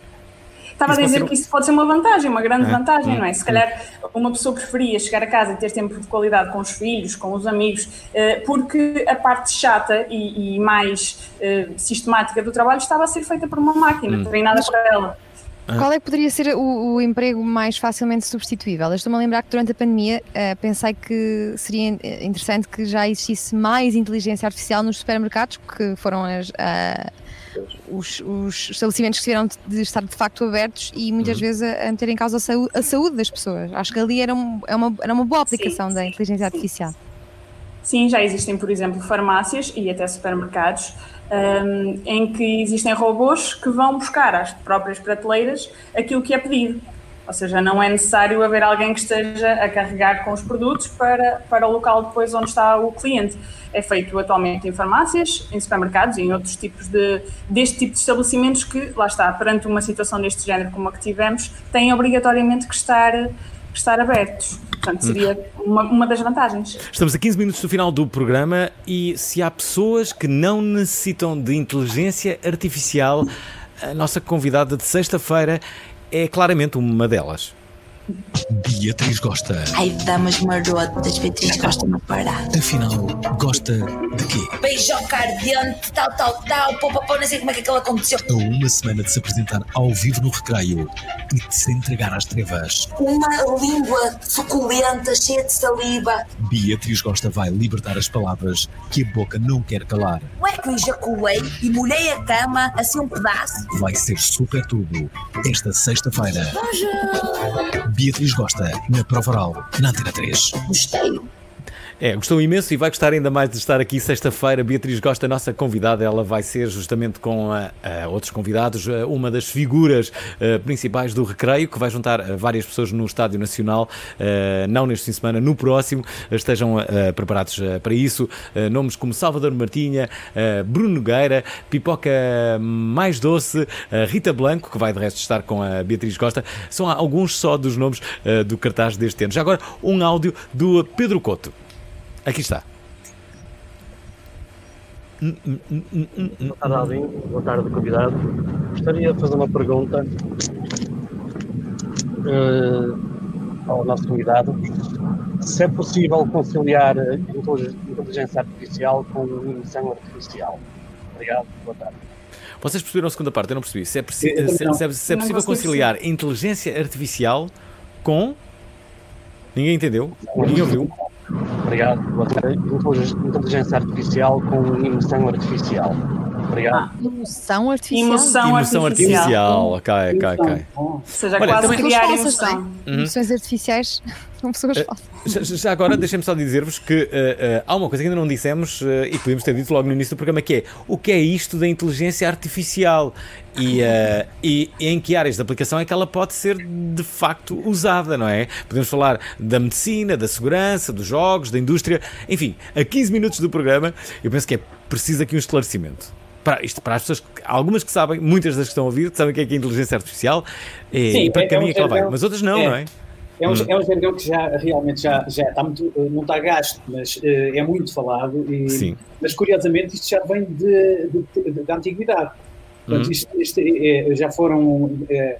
Estava Isso a dizer ser que isso pode ser uma vantagem, uma grande Ah, vantagem, não é? Se calhar uma pessoa preferia chegar a casa e ter tempo de qualidade com os filhos, com os amigos, eh, porque a parte chata e, e mais eh, sistemática do trabalho estava a ser feita por uma máquina, Hum. treinada por ela. Qual é que poderia ser o, o emprego mais facilmente substituível? Eu Estou-me a lembrar que durante a pandemia eh, pensei que seria interessante que já existisse mais inteligência artificial nos supermercados, que foram as, os, os estabelecimentos que tiveram de, estar de facto abertos e muitas vezes a, a meter em causa a, saú- a saúde das pessoas. Acho que ali era, um- é uma, era uma boa aplicação da inteligência artificial. Sim, já existem, por exemplo, farmácias e até supermercados hum, em que existem robôs que vão buscar às próprias prateleiras aquilo que é pedido. Ou seja, não é necessário haver alguém que esteja a carregar com os produtos para, para o local depois onde está o cliente. É feito atualmente em farmácias, em supermercados e em outros tipos de, deste tipo de estabelecimentos que, lá está, perante uma situação deste género como a que tivemos, têm obrigatoriamente que estar, que estar abertos. Portanto, seria uma, uma das vantagens. Estamos a 15 minutos do final do programa e se há pessoas que não necessitam de inteligência artificial, a nossa convidada de sexta-feira é claramente uma delas. Beatriz gosta. Ai, damas marotas, Beatriz gosta de me parar. Afinal, gosta de quê? Beijoca ardente, tal, tal, tal, pô, pô, pô, não sei como é que aquilo aconteceu. A uma semana de se apresentar ao vivo no recreio e de se entregar às trevas, Uma língua suculenta, cheia de saliva. Beatriz Gosta vai libertar as palavras que a boca não quer calar. Não é que eu ejaculei e molhei a cama assim um pedaço? Vai ser super tudo esta sexta-feira. Beatriz Gosta na Prova Oral, na Antena 3. Gostei. É, gostou imenso e vai gostar ainda mais de estar aqui sexta-feira. Beatriz Gosta, a nossa convidada, ela vai ser justamente com ah, ah, outros convidados, ah, uma das figuras principais do Recreio, que vai juntar várias pessoas no Estádio Nacional, não neste fim de semana, no próximo. Estejam preparados para isso. Nomes como Salvador Martinha, Bruno Nogueira, Pipoca Mais Doce, Rita Blanco, que vai de resto estar com a Beatriz Costa. São alguns só dos nomes do cartaz deste ano. Já agora, um áudio do Pedro Couto. Aqui está. Boa tarde, Alvin. Boa tarde, convidado. Gostaria de fazer uma pergunta eh, ao nosso convidado. Se é possível conciliar intelig- inteligência artificial com emoção artificial? Obrigado, boa tarde. Vocês perceberam a segunda parte? Eu não percebi. Se é, se- não. se é- se é Não possível conciliar inteligência artificial com. Ninguém entendeu? Ninguém ouviu? Obrigado, Inteligência artificial com emoção artificial. Obrigado. Emoção artificial. Emoção Emoção artificial. Ok, ok, ok. Ou seja, Olha, quase também- criar falsas, emoção. é? Uhum. Emoções artificiais são pessoas Eh, falsas. Já, já agora, deixem-me só dizer-vos que eh, eh, há uma coisa que ainda não dissemos eh, e que podíamos ter dito logo no início do programa, que é o que é isto da inteligência artificial e, eh, e em que áreas de aplicação é que ela pode ser de facto usada, não é? Podemos falar da medicina, da segurança, dos jogos, da indústria, enfim, a 15 minutos do programa, eu penso que é preciso aqui um esclarecimento. Para, isto, para as pessoas, que- algumas que sabem, muitas das que estão a ouvir, sabem o que é que é inteligência artificial e, Sim, e para é- que caminho é um é que ela vai, mas outras não, é. não é? É um, Hum. é um jargão que já realmente já, já está muito, eh, não está gasto, mas eh, é muito falado. E, Sim. Mas curiosamente isto já vem de, de- de- da antiguidade. Portanto, Uhum. isto, isto, eh, já foram. eh,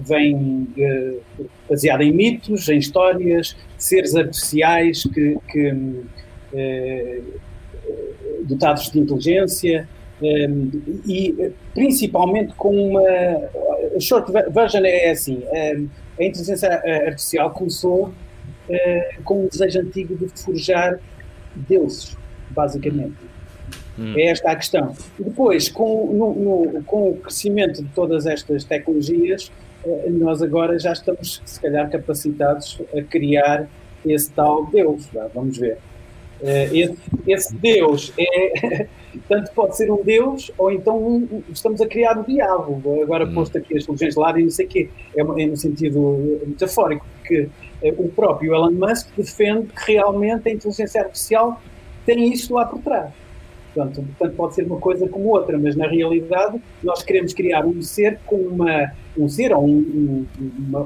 vem baseado em mitos, em histórias, seres artificiais que, que, eh, dotados de inteligência e eh, principalmente com uma. A short ver- version é assim: a inteligência artificial começou eh, com um desejo antigo de forjar deuses, basicamente. É esta a questão. Depois, com, no- no- com o crescimento de todas estas tecnologias, eh, nós agora já estamos, se calhar, capacitados a criar esse tal Deus. Vamos ver. Eh, Esse, esse Deus é. Tanto pode ser um Deus, ou então um- estamos a criar o diabo. Agora, posto aqui as religiões de lado e não sei o quê. É, é no sentido metafórico, porque eh, o próprio Elon Musk defende que realmente a inteligência artificial tem isto lá por trás. Portanto, portanto, pode ser uma coisa como outra, mas na realidade nós queremos criar um ser com uma um ser ou um, um- uma,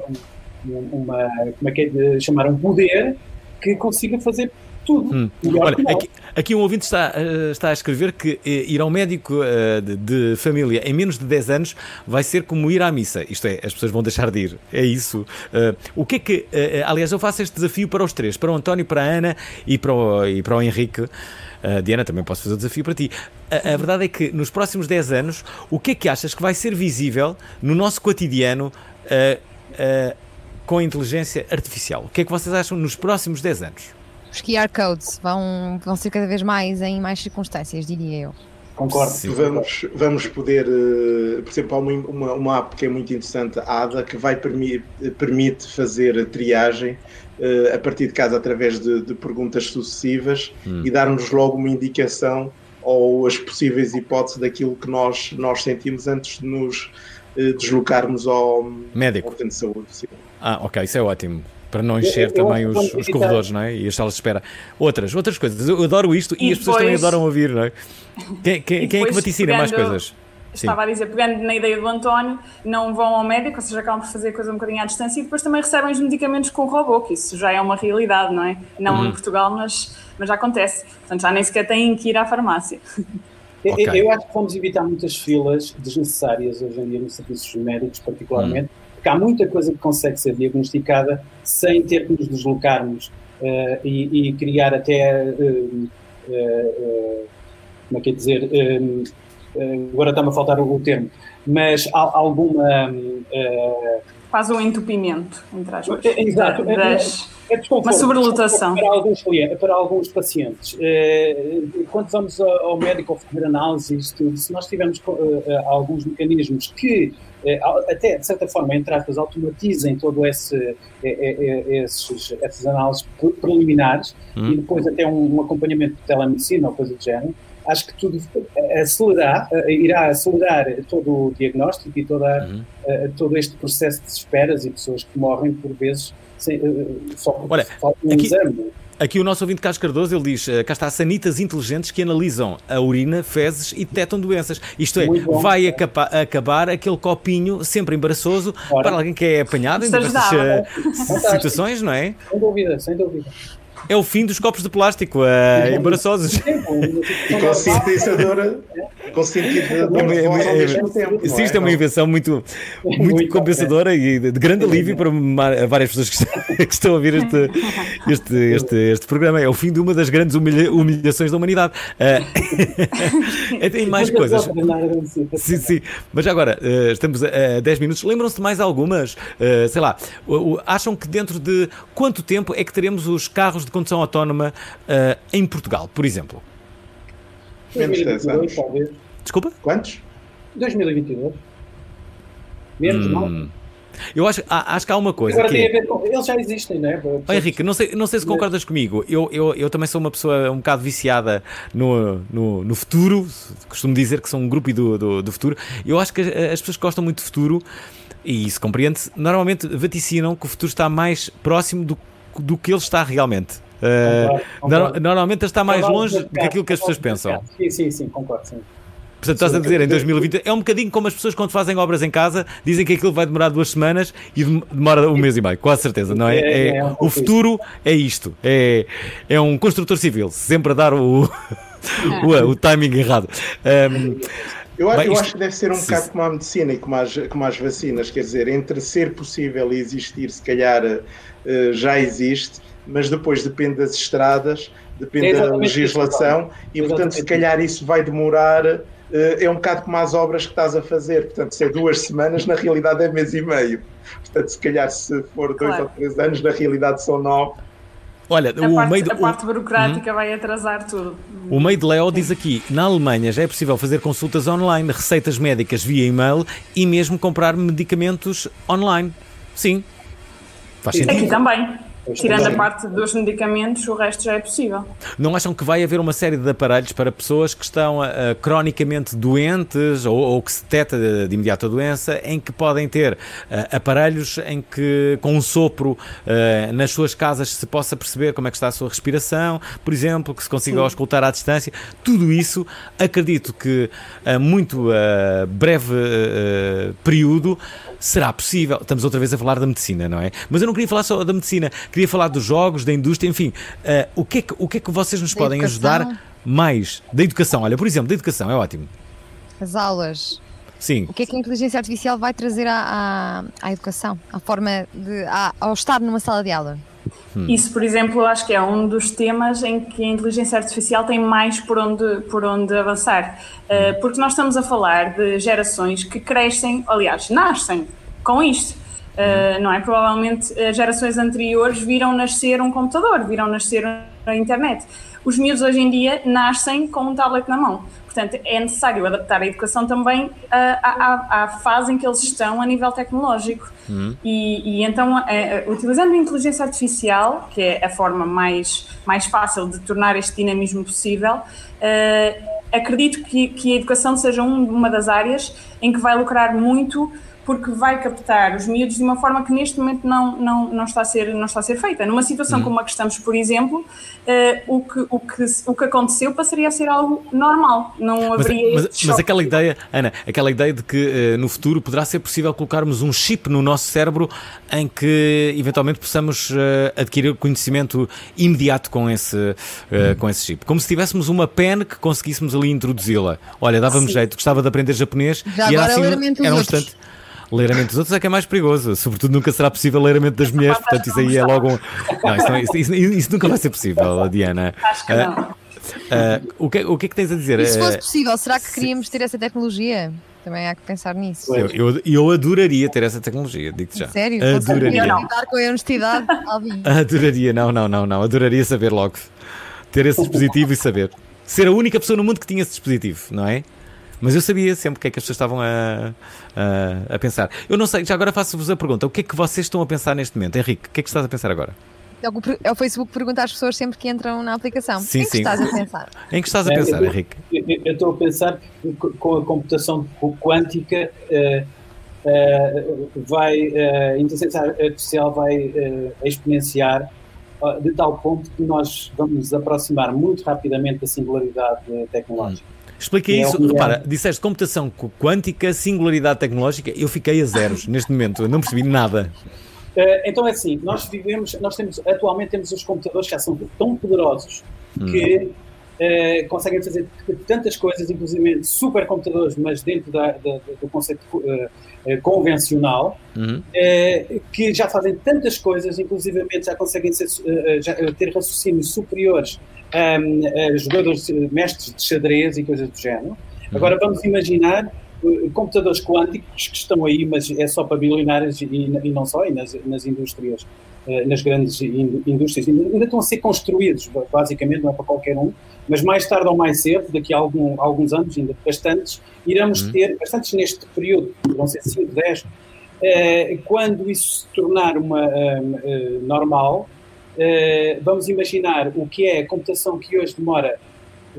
um- uma como é que é de chamar um poder que consiga fazer tudo. Hum. Olha, aqui, aqui um ouvinte está, eh, está a escrever que eh, ir ao médico eh, de, de família em menos de 10 anos vai ser como ir à missa. Isto é, as pessoas vão deixar de ir. É isso. O que é que. aliás, eu faço este desafio para os três: para o António, para a Ana e para o, e para o Henrique. Diana, também posso fazer o desafio para ti. A, a verdade é que nos próximos 10 anos, o que é que achas que vai ser visível no nosso cotidiano uh, uh, com a inteligência artificial? O que é que vocês acham nos próximos 10 anos? Os QR codes vão, vão ser cada vez mais em mais circunstâncias, diria eu. Concordo. Vamos, vamos poder, eh, por exemplo, há uma, uma, uma app que é muito interessante, a ADA, que vai permi permite fazer a triagem eh, a partir de casa através de, de perguntas sucessivas Hum. e dar-nos logo uma indicação ou as possíveis hipóteses daquilo que nós, nós sentimos antes de nos eh, deslocarmos ao Médico. ao de saúde. Sim. Ah, ok, isso é ótimo. Para não Eu- encher eu também que os, os corredores, não é? E as salas de espera. Outras, outras coisas. Eu adoro isto e, E as pessoas também adoram ouvir, não é? Quem, quem- quem é que vaticina mais coisas? Sim. Estava a dizer, pegando na ideia do António, não vão ao médico, ou seja, acabam por fazer a coisa um bocadinho à distância e depois também recebem os medicamentos com o robô, que isso já é uma realidade, não é? Não Uhum. em Portugal, mas, mas já acontece. Portanto, já nem sequer têm que ir à farmácia. Eu- Ok. Eu acho que vamos evitar muitas filas desnecessárias hoje em dia nos serviços médicos, particularmente, porque há muita coisa que consegue ser diagnosticada sem ter que nos deslocarmos eh, e, e criar até. eh, eh, como é que é dizer? agora está-me a faltar o, termo, mas há alguma. Faz um entupimento, entre aspas. é, Exato. da- das- É desconforto, uma sobrelotação. Para alguns, para alguns pacientes. Quando vamos ao médico ou fazer análises, tudo, se nós tivermos alguns mecanismos que até, de certa forma, entre aspas, automatizem todo esse, eh, eh, esses, essas análises pre- preliminares Hum. e depois até um, um acompanhamento de telemedicina ou coisa do género, acho que tudo acelerar, irá acelerar todo o diagnóstico e toda, Uhum. eh, todo este processo de esperas e pessoas que morrem por vezes sem, eh, só porque Olha, falta um aqui- exame. Aqui o nosso ouvinte Carlos Cardoso, ele diz, eh, cá está, sanitas inteligentes que analisam a urina, fezes e detectam doenças. Isto é, vai acapa- acabar aquele copinho sempre embaraçoso para alguém que é apanhado em diversas eh, Fantástico. situações, não é? Sem dúvida, sem dúvida. É o fim dos copos de plástico eh, embaraçosos. E com sintetizadora, com sintetizador É, de voz ao é, mesmo tempo. sim, não é? isto é uma invenção muito, muito compensadora e de de grande alívio para várias pessoas que estão, que estão a ouvir este, este, este, este programa. É o fim de uma das grandes humilha- humilhações da humanidade. Ah, é, tem mais coisas. disso. Sim, sim. Mas agora, eh, estamos a a 10 minutos. Lembram-se de mais algumas? Eh, sei lá, acham que dentro de quanto tempo é que teremos os carros de condução autónoma eh, em Portugal, por exemplo? Menos de 10 anos. Talvez. Desculpa? Quantos? 2022. Menos, não? Hum. Eu acho, acho que há uma coisa Agora que tem é... a ver com. Eles já existem, não é? Ó, Henrique, não sei, não sei se concordas comigo. Eu, eu, eu também sou uma pessoa um bocado viciada no, no, no futuro. Costumo dizer que sou um grupo do, do, do futuro. Eu acho que as, as pessoas que gostam muito de futuro, e isso compreende-se, normalmente vaticinam que o futuro está mais próximo do, do que ele está realmente. Concordo, concordo. nor- normalmente está mais Concordo longe demasiado, daquilo que as pessoas concordo pensam. Sim, sim, sim, concordo, sim. Portanto, estás a dizer em 2020, é um bocadinho como as pessoas quando fazem obras em casa dizem que aquilo vai demorar duas semanas e dem- demora um mês e meio, quase certeza, não é? É, é, É- é um o futuro é isto, é, é um construtor civil, sempre a dar o, o, o timing errado. Um, Eu, acho- bem, eu isto- acho que deve ser um Sim, bocado como a medicina e como as, como as vacinas, quer dizer, entre ser possível e existir, se calhar eh, já existe, mas depois depende das estradas, depende É da legislação e, portanto, se calhar isso vai demorar. eh, É um bocado como as obras que estás a fazer, portanto, se é duas semanas, na realidade é mês e meio. Portanto, se calhar se for dois Claro. ou três anos, na realidade são nove. Olha, A o parte, meio, de- a parte o, burocrática vai atrasar tudo. o meio de Leo diz aqui, na Alemanha já é possível fazer consultas online, receitas médicas via e-mail e mesmo comprar medicamentos online. Sim, faz sentido. Aqui também. Tirando também. a parte dos medicamentos, o resto já é possível. Não acham que vai haver uma série de aparelhos para pessoas que estão ah, cronicamente doentes ou, ou que se detecta de, de imediato a doença, em que podem ter ah, aparelhos em que, com um sopro ah, nas suas casas, se possa perceber como é que está a sua respiração, por exemplo, que se consiga Sim. auscultar à distância. Tudo isso, acredito que a muito breve período será possível. Estamos outra vez a falar da medicina, não é? Mas eu não queria falar só da medicina, queria falar dos jogos, da indústria, enfim. ah, o, que é que, o que é que vocês nos Da podem educação. ajudar mais? Da educação, olha, por exemplo, da educação, é ótimo. As aulas. Sim. O que é que a inteligência artificial vai trazer à, à, à educação? À forma de. À, ao estar numa sala de aula? Hum. Isso, por exemplo, eu acho que é um dos temas em que a inteligência artificial tem mais por onde, por onde avançar. Uh, porque nós estamos a falar de gerações que crescem, aliás, nascem com isto. Uh, não é? Provavelmente as gerações anteriores viram nascer um computador, viram nascer a internet. Os miúdos hoje em dia nascem com um tablet na mão. Portanto, é necessário adaptar a educação também à, à, à fase em que eles estão a nível tecnológico. E, e então, utilizando a inteligência artificial, que é a forma mais, mais fácil de tornar este dinamismo possível, acredito que, que a educação seja um- uma das áreas em que vai lucrar muito porque vai captar os miúdos de uma forma que neste momento não, não, não, está, a ser, não está a ser feita. Numa situação Uhum. como a que estamos, por exemplo, eh, o, que, o, que, o que aconteceu passaria a ser algo normal. Não Mas, haveria mas- este mas aquela ideia, Ana, aquela ideia de que eh, no futuro poderá ser possível colocarmos um chip no nosso cérebro em que eventualmente possamos eh, adquirir conhecimento imediato com esse, eh, com esse chip. Como se tivéssemos uma pen que conseguíssemos ali introduzi-la. Olha, dava-me Sim. jeito, gostava de aprender japonês Já e era agora assim, era um outros. instante. Ler a mente dos outros é que é mais perigoso, sobretudo nunca será possível ler a mente das mulheres, portanto isso aí é logo um... Não, isso, não- isso- isso- isso nunca vai ser possível, Diana. Acho que Ah, não. ah, o, que, o que é que tens a dizer? E se fosse Eh, possível, será que queríamos ter essa tecnologia? Também há que pensar nisso. Eu, eu, eu adoraria ter essa tecnologia, digo-te já. Sério? Adoraria. Com a honestidade. Adoraria, não, não, não, não. Adoraria saber logo. Ter esse dispositivo e saber. Ser a única pessoa no mundo que tinha esse dispositivo, não é? Mas eu sabia sempre o que é que as pessoas estavam a, a, a pensar. Eu não sei, já agora faço-vos a pergunta: o que é que vocês estão a pensar neste momento? Henrique, o que é que estás a pensar agora? É o É Facebook que pergunta às pessoas sempre que entram na aplicação. Sim, Em que sim. estás a pensar? Em que estás a É, pensar, eu- Henrique? Eu eu estou a pensar que co- com a computação qu- quântica eh, eh, vai, eh, a inteligência artificial vai exponenciar de tal ponto que nós vamos nos aproximar muito rapidamente da singularidade tecnológica. Explica É isso. Repara, disseste computação qu- quântica, singularidade tecnológica. Eu fiquei a zeros neste momento. Eu não percebi nada. Eh, então é assim, nós vivemos, nós temos, atualmente temos os computadores que já são tão poderosos que eh, conseguem fazer tantas coisas, inclusive supercomputadores, mas dentro da- da- do conceito eh, convencional, Uhum. eh, que já fazem tantas coisas, inclusivamente já conseguem ser, eh, já, ter raciocínios superiores a, a jogadores, eh, mestres de xadrez e coisas do género. Agora vamos imaginar eh, computadores quânticos que estão aí, mas é só para bilionários e, e não só, e nas, nas indústrias, eh, nas grandes in- indústrias, ainda estão a ser construídos, ba- basicamente, não é para qualquer um, mas mais tarde ou mais cedo, daqui a algum- alguns anos, ainda bastantes, iremos Uhum. ter, bastantes neste período, vão ser 5, 10, eh, quando isso se tornar uma eh, eh, normal, eh, vamos imaginar o que é a computação que hoje demora,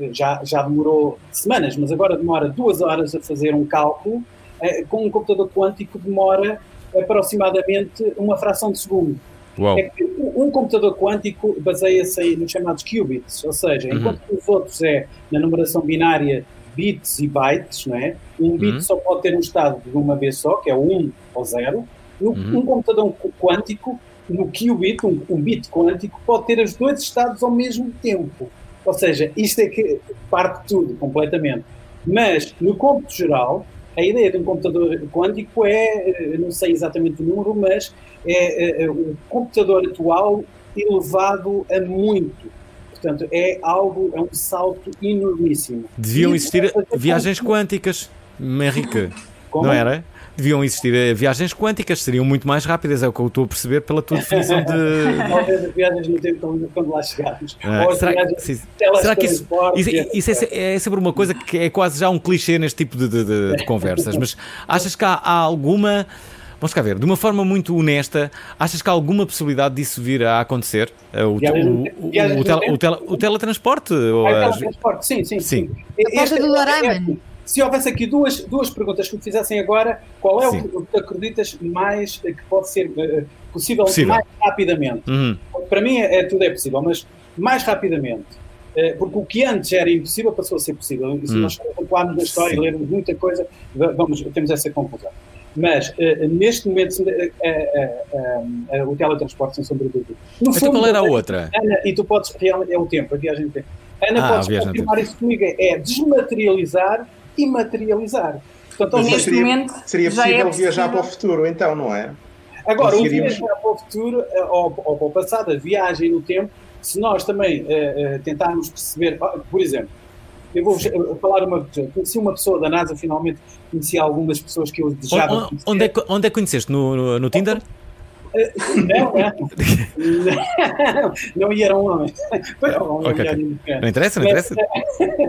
eh, já, já demorou semanas, mas agora demora duas horas a fazer um cálculo, eh, com um computador quântico demora aproximadamente uma fração de segundo. É um um computador quântico baseia-se nos chamados qubits, ou seja, Uhum. enquanto que os outros é na numeração binária bits e bytes, não é? Um bit Uhum. só pode ter um estado de uma vez só, que é o 1 ou 0. No, Uhum. Um computador qu- quântico, no qubit, um, um bit quântico, pode ter os dois estados ao mesmo tempo. Ou seja, isto é que parte tudo completamente. Mas, no cômputo geral, a ideia de um computador quântico é, eh, não sei exatamente o número, mas é, eh, o computador atual elevado a muito. Portanto, é algo, é um salto enormíssimo. Deviam existir viagens quânticas, Henrique. Não era? Deviam existir eh, viagens quânticas, seriam muito mais rápidas, é o que eu estou a perceber pela tua definição de. Talvez as viagens no tempo quando- quando lá chegarmos. Ah, será, viagens será que isso, isso, isso é, é sempre uma coisa que é quase já um clichê neste tipo de, de- de- de conversas, mas achas que há, há alguma. Vamos cá ver, de uma forma muito honesta, achas que há alguma possibilidade disso vir a acontecer? Eh, O, Viagens o- o- viagens o o o teletransporte? ou Ah, teletransporte, sim, sim, Sim. Este- porta do Doraemon. Se houvesse aqui duas, duas perguntas que me fizessem agora, qual é o Sim. que, o que acreditas mais que pode ser eh, possível, Possível. mais rapidamente? Uhum. Para mim é, é- tudo é possível, mas mais rapidamente. Eh, Porque o que antes era impossível passou a ser possível. E se Hum. nós atuarmos na história Sim. e lermos muita coisa, va- vamos, temos essa conclusão. Mas eh, neste momento, o teletransporte, sem sombra de dúvida. No Então qual era a outra? Ana, e tu podes, é o tempo, a viagem no tempo. Ana, Ah, podes no confirmar isso comigo, é desmaterializar e materializar. Portanto, neste seria, momento seria já é possível viajar para o futuro, então, não é? Agora, o viajar para o futuro eh, ou, ou para o passado, a viagem no tempo, se nós também eh, tentarmos perceber, ah, por exemplo, eu vou falar uma coisa, conheci uma pessoa da NASA, finalmente conheci algumas pessoas que eu desejava Onde, onde- é, que- onde é que conheceste? No, no, no Tinder? Não, não. Não, e era um homem. Foi um homem, Ok, mulher ok. e mulher. Não interessa, não Mas, interessa?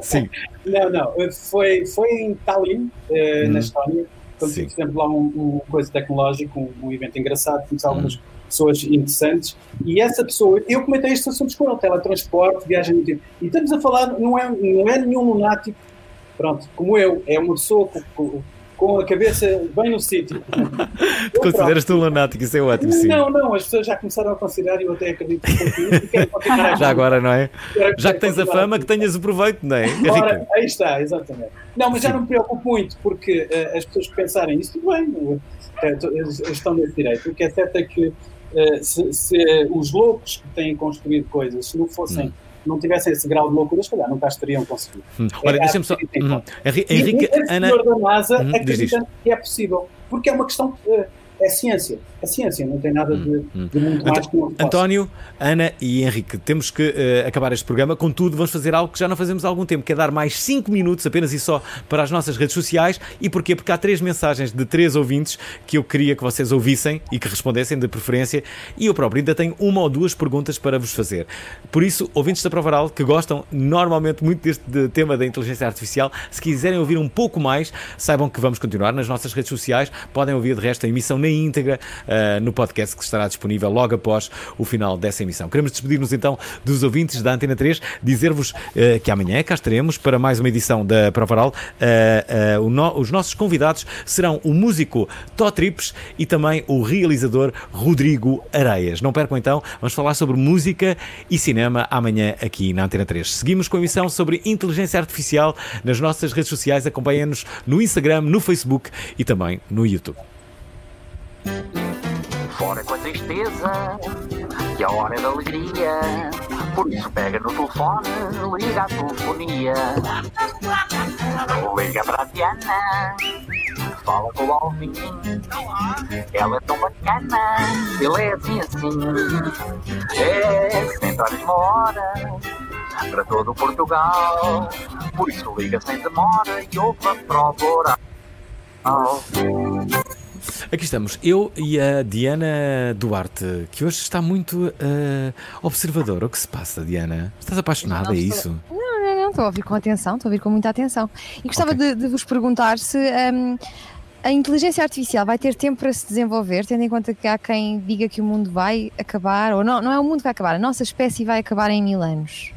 Sim. Não, não. Foi, foi em Tallinn, eh, Uhum. na Estónia. Quando Sim. fizemos lá um, um coisa tecnológico, um, um evento engraçado, conheci algumas pessoas interessantes. E essa pessoa, eu comentei estes assuntos com ele: teletransporte, viagem no tempo. E estamos a falar, não é, não é nenhum lunático, pronto, como eu, é uma pessoa com, com a cabeça bem no sítio. Tu consideras-te um lunático, isso é ótimo, sim. Não, não, as pessoas já começaram a considerar e eu até acredito que a- Já agora, não é? Já que tens a fama, que tenhas o proveito, não é? Ora, Henrique? aí está, exatamente. Não, mas já não me preocupo muito, porque eh, as pessoas que pensarem isso, tudo bem, eh, estão nesse direito. O que é certo é que eh, se, se, os loucos que têm construído coisas, se não fossem, não tivessem esse grau de loucura, se calhar nunca as teriam conseguido. Hum. Olha, É, deixa-me só. Uhum. Henri- E Henrique, Ana. da NASA diz acredita que é possível, porque é uma questão, eh, é ciência, é ciência, não tem nada de, de muito mais que António, Ana e Henrique, temos que eh, acabar este programa. Contudo, vamos fazer algo que já não fazemos há algum tempo, que é dar mais 5 minutos apenas e só para as nossas redes sociais. E porquê? Porque há três mensagens de três ouvintes que eu queria que vocês ouvissem e que respondessem de preferência. E eu próprio ainda tenho uma ou duas perguntas para vos fazer. Por isso, ouvintes da Provaral, que gostam normalmente muito deste de- tema da inteligência artificial, se quiserem ouvir um pouco mais, saibam que vamos continuar nas nossas redes sociais. Podem ouvir de resto a emissão na íntegra ah, no podcast que estará disponível logo após o final dessa emissão. Queremos despedir-nos então dos ouvintes da Antena 3, dizer-vos ah, que amanhã cá estaremos para mais uma edição da Provaral. Ah, o no- os nossos convidados serão o músico Tó Trips e também o realizador Rodrigo Areias. Não percam então, vamos falar sobre música e cinema amanhã aqui na Antena 3. Seguimos com a emissão sobre inteligência artificial nas nossas redes sociais. Acompanhem-nos no Instagram, no Facebook e também no YouTube. Fora com a tristeza, que a hora é da alegria. Por isso pega no telefone, liga à telefonia. Liga para a Diana, fala com o Alvin. Ela é tão bacana, ele é assim assim. É 60 horas uma hora, para todo Portugal. Por isso liga sem demora e ouve a prova oral. Aqui estamos, eu e a Diana Duarte, que hoje está muito eh, observadora. O que se passa, Diana? Estás apaixonada, é isso? Não, não, não, estou a ouvir com atenção, estou a ouvir com muita atenção. E gostava de, de vos perguntar se hum, a inteligência artificial vai ter tempo para se desenvolver, tendo em conta que há quem diga que o mundo vai acabar, ou não, não é o mundo que vai acabar, a nossa espécie vai acabar em mil anos.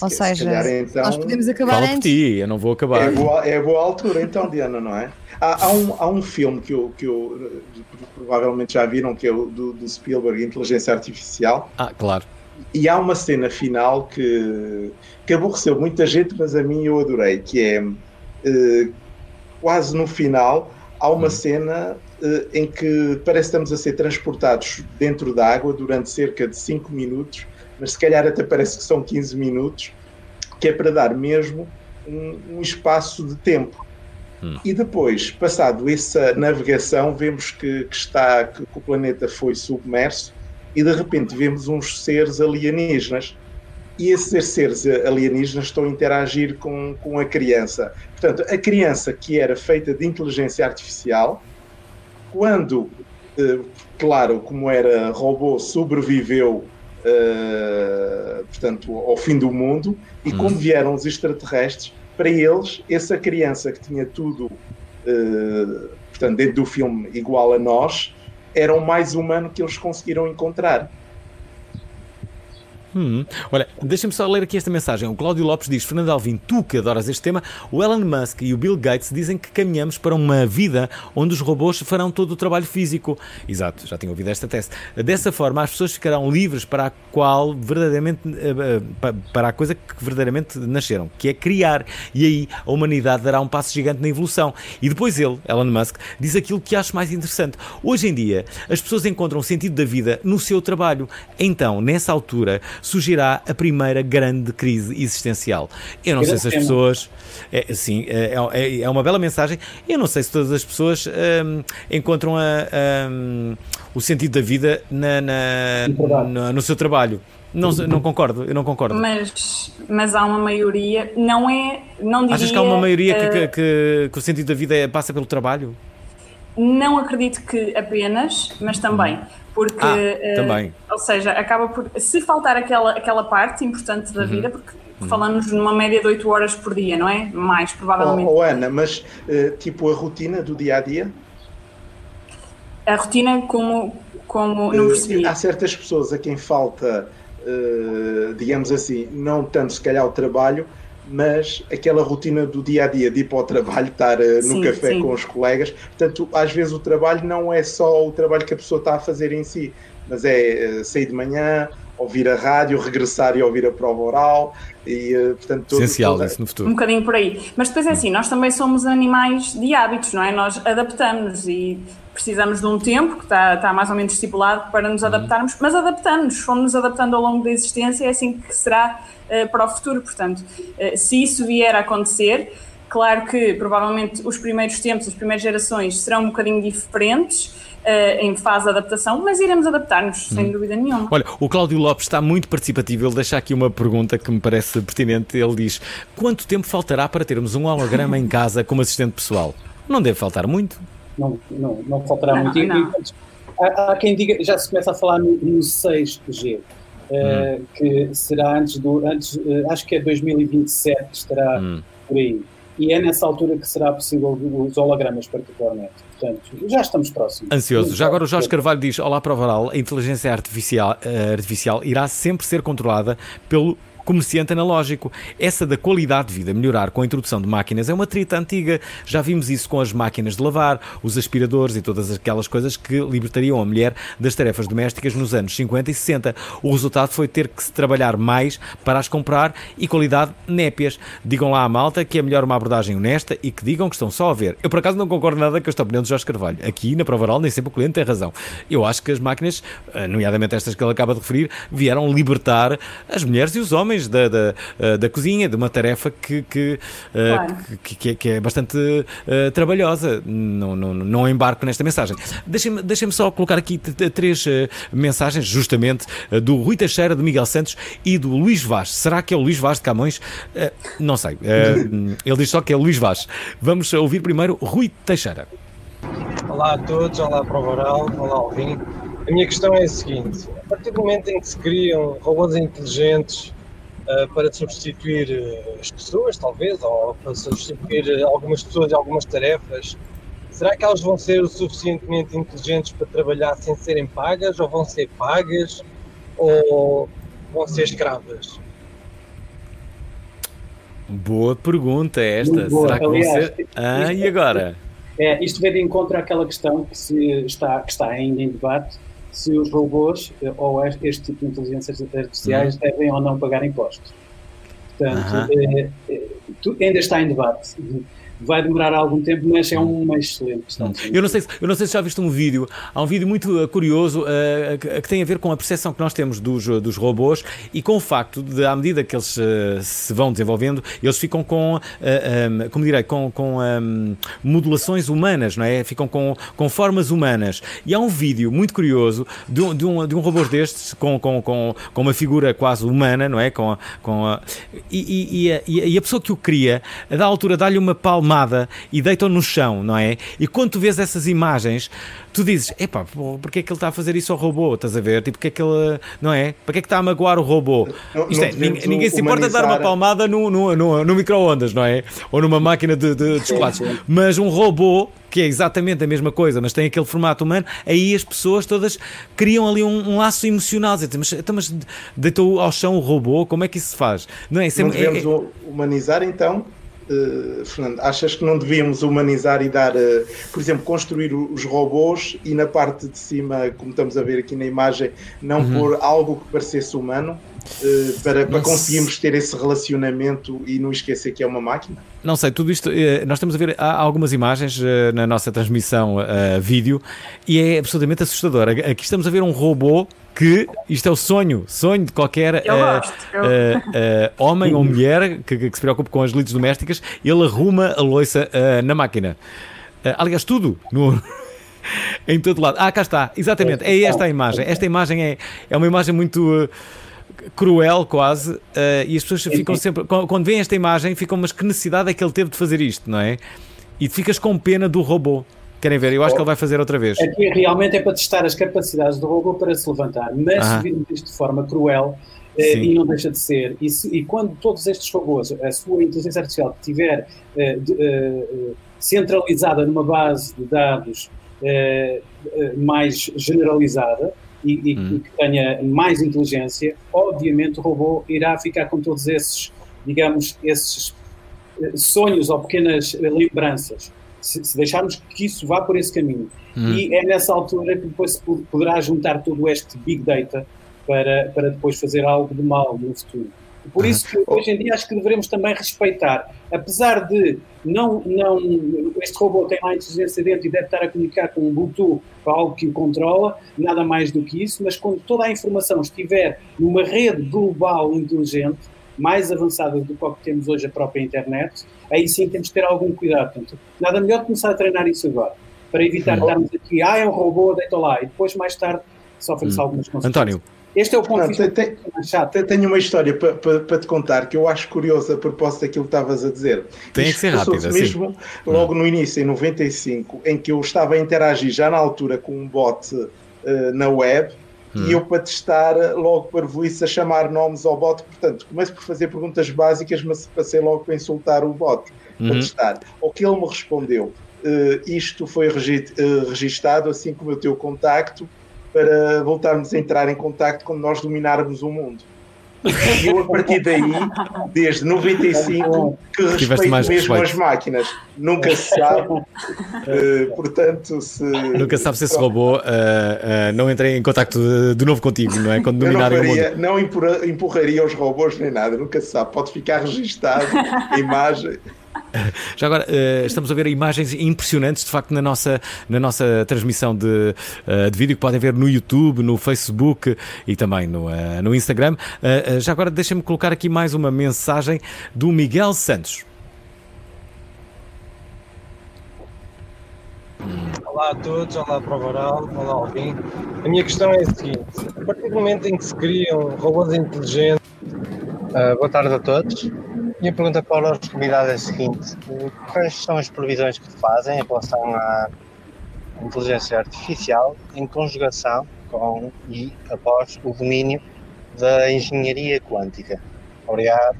Ou Se seja, calhar, então, nós podemos acabar Fala por antes. ti, eu não vou acabar. É boa, é boa altura, então, Diana, não é? Há, há um, há um filme que eu, que eu eh, provavelmente já viram, que é o do, do Spielberg, Inteligência Artificial. Ah, claro. E há uma cena final que, que aborreceu muita gente, mas a mim eu adorei, que é eh, quase no final há uma cena eh, em que parece que estamos a ser transportados dentro da água durante cerca de 5 minutos, mas se calhar até parece que são 15 minutos, que é para dar mesmo um, um espaço de tempo. E depois, passado essa navegação, vemos que, que está que, o planeta foi submerso e de repente vemos uns seres alienígenas. E esses seres alienígenas estão a interagir com, com a criança. Portanto, a criança que era feita de inteligência artificial, quando, eh, claro, como era robô, sobreviveu eh, portanto, ao fim do mundo, e como vieram os extraterrestres, para eles, essa criança que tinha tudo, eh, portanto, dentro do filme igual a nós, era o mais humano que eles conseguiram encontrar. Hum. Olha, deixa-me só ler aqui esta mensagem. O Cláudio Lopes diz: Fernando Alvim, tu que adoras este tema, o Elon Musk e o Bill Gates dizem que caminhamos para uma vida onde os robôs farão todo o trabalho físico. Exato, já tinha ouvido esta tese. Dessa forma, as pessoas ficarão livres para a qual verdadeiramente eh, eh, pa- para a coisa que verdadeiramente nasceram, que é criar. E aí a humanidade dará um passo gigante na evolução. E depois ele, Elon Musk, diz aquilo que acho mais interessante. Hoje em dia, as pessoas encontram o sentido da vida no seu trabalho. Então, nessa altura, surgirá a primeira grande crise existencial. Eu não sei se as tema. pessoas. É, sim, é, é- é uma bela mensagem. Eu não sei se todas as pessoas hum, encontram a- hum, o sentido da vida na- na- na- no seu trabalho. Não, não concordo, eu não concordo. Mas, mas há uma maioria, não é, não diria... Achas que há uma maioria que, eh, que- que- que o sentido da vida é- passa pelo trabalho? Não acredito que apenas, mas também. Porque, Ah, eh, também. ou seja, acaba por. Se faltar aquela, aquela parte importante da Uhum. vida, porque falamos numa média de 8 horas por dia, não é? Mais, provavelmente. Oh, oh, Ana, mas eh, tipo a rotina do dia a dia? A rotina, como. como não Eh, percebi. Há certas pessoas a quem falta, eh, digamos assim, não tanto se calhar o trabalho, mas aquela rotina do dia a dia de ir para o trabalho, estar no Sim, café sim. com os colegas. Portanto, às vezes o trabalho não é só o trabalho que a pessoa está a fazer em si, mas é eh, sair de manhã, ouvir a rádio, regressar e ouvir a prova oral e, eh, portanto, todo- Essencial toda- isso no Um futuro. bocadinho por aí. Mas depois é assim, nós também somos animais de hábitos, não é? Nós adaptamos e precisamos de um tempo que está, está mais ou menos estipulado para nos adaptarmos, mas adaptamos, fomos nos adaptando ao longo da existência, é assim que será eh, para o futuro. Portanto, eh, se isso vier a acontecer, claro que provavelmente os primeiros tempos, as primeiras gerações serão um bocadinho diferentes eh, em fase de adaptação, mas iremos adaptar-nos, sem dúvida nenhuma. Olha, o Cláudio Lopes está muito participativo. Ele deixa aqui uma pergunta que me parece pertinente. Ele diz: Quanto tempo faltará para termos um holograma em casa como assistente pessoal? Não deve faltar muito. Não, não, não faltará Não, muito. E- não. e, há, há quem diga, já se começa a falar no, no 6G, eh, que será antes do, antes, eh, acho que é 2027 que estará por aí. E é nessa altura que será possível os hologramas, particularmente. Portanto, já estamos próximos. Ansioso. Já agora o Jorge Carvalho diz: Olá, prova oral. A inteligência artificial, eh, artificial irá sempre ser controlada pelo comerciante analógico. Essa da qualidade de vida melhorar com a introdução de máquinas é uma trita antiga. Já vimos isso com as máquinas de lavar, os aspiradores e todas aquelas coisas que libertariam a mulher das tarefas domésticas nos anos 50 e 60. O resultado foi ter que se trabalhar mais para as comprar e qualidade népias. Digam lá à malta que é melhor uma abordagem honesta e que digam que estão só a ver. Eu por acaso não concordo nada com esta opinião de Jorge Carvalho. Aqui na prova oral nem sempre o cliente tem razão. Eu acho que as máquinas, eh, nomeadamente estas que ele acaba de referir, vieram libertar as mulheres e os homens homens da, da, eh, da cozinha, de uma tarefa que, que, eh, Claro. que, que é, que é bastante eh, trabalhosa. Não, não, não embarco nesta mensagem. Deixem-me deixem só colocar aqui três eh, mensagens, justamente, eh, do Rui Teixeira, do Miguel Santos e do Luís Vaz. Será que é o Luís Vaz de Camões? Não sei. Ele diz só que é Luís Vaz. Vamos ouvir primeiro Rui Teixeira. Olá a todos, olá para o Varal, olá Alvin. A minha questão é a seguinte: a partir do momento em que se criam robôs inteligentes para substituir eh, as pessoas, talvez, ou para substituir eh, algumas pessoas e algumas tarefas, será que elas vão ser o suficientemente inteligentes para trabalhar sem serem pagas, ou vão ser pagas, ou vão ser escravas? Boa pergunta esta. Muito boa. Será que vão Aliás, ser. Ah, e agora? É, isto vem de encontro àquela questão que, se está, que está ainda em debate, se os robôs eh, ou este, tipo de inteligências artificiais Uhum. devem ou não pagar impostos. Portanto, eh, eh, tu- ainda está em debate. Vai demorar algum tempo, mas é uma excelente questão. Eu não, sei, se- eu não sei se já viste um vídeo. Há um vídeo muito uh, curioso uh, que, que tem a ver com a percepção que nós temos dos, uh, dos robôs e com o facto de, à medida que eles uh, se vão desenvolvendo, eles ficam com, uh, um, como direi, com, com um, modulações humanas, não é? Ficam com, com formas humanas. E há um vídeo muito curioso de um, de um, de um robô destes com, com, com, com uma figura quase humana, não é? Com, com a, e, e- e a, e a- pessoa que o cria, da altura, dá-lhe uma e deita-o no chão, não é? E quando tu vês essas imagens, tu dizes: epá, porque é que ele está a fazer isso ao robô? Estás a ver? Tipo, porque é que ele. Não é? Para que é que está a magoar o robô? Não- Isto não é, ninguém, ninguém se importa de dar uma palmada no, no, no, no micro-ondas, não é? Ou numa máquina de, de, de chocolates. Mas um robô, que é exatamente a mesma coisa, mas tem aquele formato humano, aí as pessoas todas criam ali um, um laço emocional. Dizem, mas, então, mas deitou ao chão o robô, como é que isso se faz? Não é? Isso é- Não é- devemos hu- humanizar, então, eh, Fernando? Achas que não devíamos humanizar e dar, eh, por exemplo, construir os robôs e na parte de cima, como estamos a ver aqui na imagem, não Uhum. pôr algo que parecesse humano para, para Não conseguirmos ter esse relacionamento e não esquecer que é uma máquina? Não sei, tudo isto, eh, nós estamos a ver há algumas imagens eh, na nossa transmissão eh, vídeo e é absolutamente assustador. Aqui estamos a ver um robô que, isto é o sonho, sonho de qualquer eh, eu- eh, eh, homem ou mulher que, que se preocupe com as lides domésticas, ele arruma a louça eh, na máquina. Eh, aliás, tudo no, em todo lado. Ah, cá está, exatamente, é esta a imagem. Esta imagem é, é uma imagem muito. Cruel quase eh, e as pessoas ficam sempre quando veem esta imagem ficam mas que necessidade é que ele teve de fazer isto não é? E ficas com pena do robô. Querem ver? Eu acho que ele vai fazer outra vez. Aqui realmente é para testar as capacidades do robô para se levantar, mas Aham. se virmos isto de forma cruel, eh, Sim. e não deixa de ser, e, se- e quando todos estes robôs, a sua inteligência artificial estiver eh, de- eh, centralizada numa base de dados eh, mais generalizada e, e Hum. que tenha mais inteligência, obviamente o robô irá ficar com todos esses, digamos, esses eh, sonhos ou pequenas eh, lembranças. Se, se deixarmos que isso vá por esse caminho. Hum. E é nessa altura que depois se po- poderá juntar todo este big data para, para depois fazer algo de mal no futuro. Por isso que hoje em dia acho que devemos também respeitar, apesar de não, não este robô tem lá inteligência dentro e deve estar a comunicar com um Bluetooth algo que o controla, nada mais do que isso, mas quando toda a informação estiver numa rede global inteligente, mais avançada do que o que temos hoje a própria internet, aí sim temos que ter algum cuidado. Portanto, nada melhor começar a treinar isso agora, para evitar estarmos aqui, ah, é um robô, deita lá, e depois mais tarde sofre-se Hum. algumas consequências. António Este é o ponto tem- mais chato. Te- Tenho uma história para pa, pa te contar que eu acho curiosa a propósito daquilo que estavas a dizer. Tem que Isto ser rápido, passou-se assim. mesmo logo no início, em 95, em que eu estava a interagir já na altura com um bot eh, na web Hum. e eu para testar eh, logo para a chamar nomes ao bot. Portanto, começo por fazer perguntas básicas, mas passei logo para insultar o bot para Uhum. testar. O que ele me respondeu, eh, isto foi regi registado, assim como o teu contacto, para voltarmos a entrar em contacto quando nós dominarmos o mundo. E eu, a partir daí, desde 95, que respeito mais mesmo respeito. as máquinas. Nunca se sabe. Eh, portanto, se. nunca sabe se esse robô ah, ah, não entrei em contacto de, de novo contigo não é quando Eu não, dominarem o mundo faria, não empurra- empurraria os robôs nem nada, nunca se sabe. Pode ficar registado a imagem. Já agora, eh, estamos a ver imagens impressionantes, de facto, na nossa, na nossa transmissão de, eh, de vídeo, que podem ver no YouTube, no Facebook e também no, eh, no Instagram. Já agora, deixem-me colocar aqui mais uma mensagem do Miguel Santos. Olá a todos, olá para o Varal, olá Alvin. A minha questão é a seguinte: a partir do momento em que se criam robôs inteligentes. Ah, boa tarde a todos. Minha pergunta para os convidados é a seguinte: quais são as previsões que fazem em relação à inteligência artificial em conjugação com e após o domínio da engenharia quântica? Obrigado.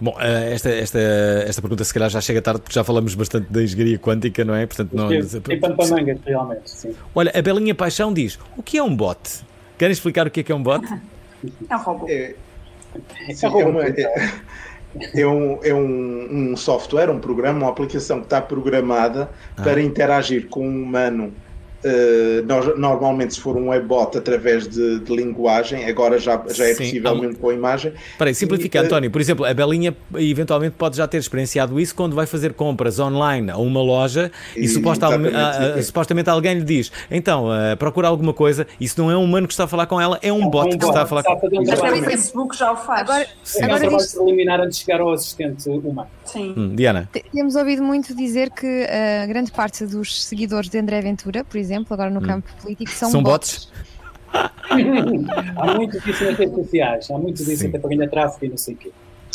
Bom, eh, esta, esta, esta pergunta se calhar já chega tarde porque já falamos bastante da engenharia quântica, não é? Portanto, não, Tem pano para mangas, realmente, sim. Olha, a Belinha Paixão diz: o que é um bot? Querem explicar o que é que é um bot? É um robô. Sim, é, uma- é- é um, é um, um software, um programa, uma aplicação que está programada Ah. para interagir com um humano. Eh, nós- normalmente, se for um webbot através de, de linguagem, agora já, já é Sim, possível um- mesmo com a imagem. Espera aí, simplifica, E, eh, António. Por exemplo, a Belinha eventualmente pode já ter experienciado isso quando vai fazer compras online a uma loja e, E- supostamente, ah, ah, supostamente alguém lhe diz: então, ah, procura alguma coisa. Isso não é um humano que está a falar com ela, é um bot que está a falar com Está a um Até o Facebook já o faz. Agora, é um agora diz- preliminar antes de chegar ao assistente humano. Sim. Hum, Diana. Te- Temos ouvido muito dizer que a grande parte dos seguidores de André Ventura, por exemplo, agora no Hum. campo político, são, São bots. bots? há muito disso nas redes sociais, há muito disso até para ganhar tráfego e não sei o quê.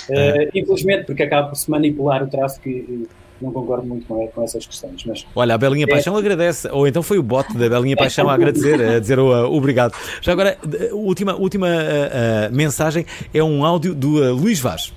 Eh, infelizmente, porque acaba por se manipular o tráfego e, e não concordo muito com, com essas questões. Mas Olha, a Belinha É. Paixão agradece, ou então foi o bot da Belinha Paixão a agradecer, a dizer uh, obrigado. Já agora, última, última uh, uh, mensagem é um áudio do uh, Luís Vaz.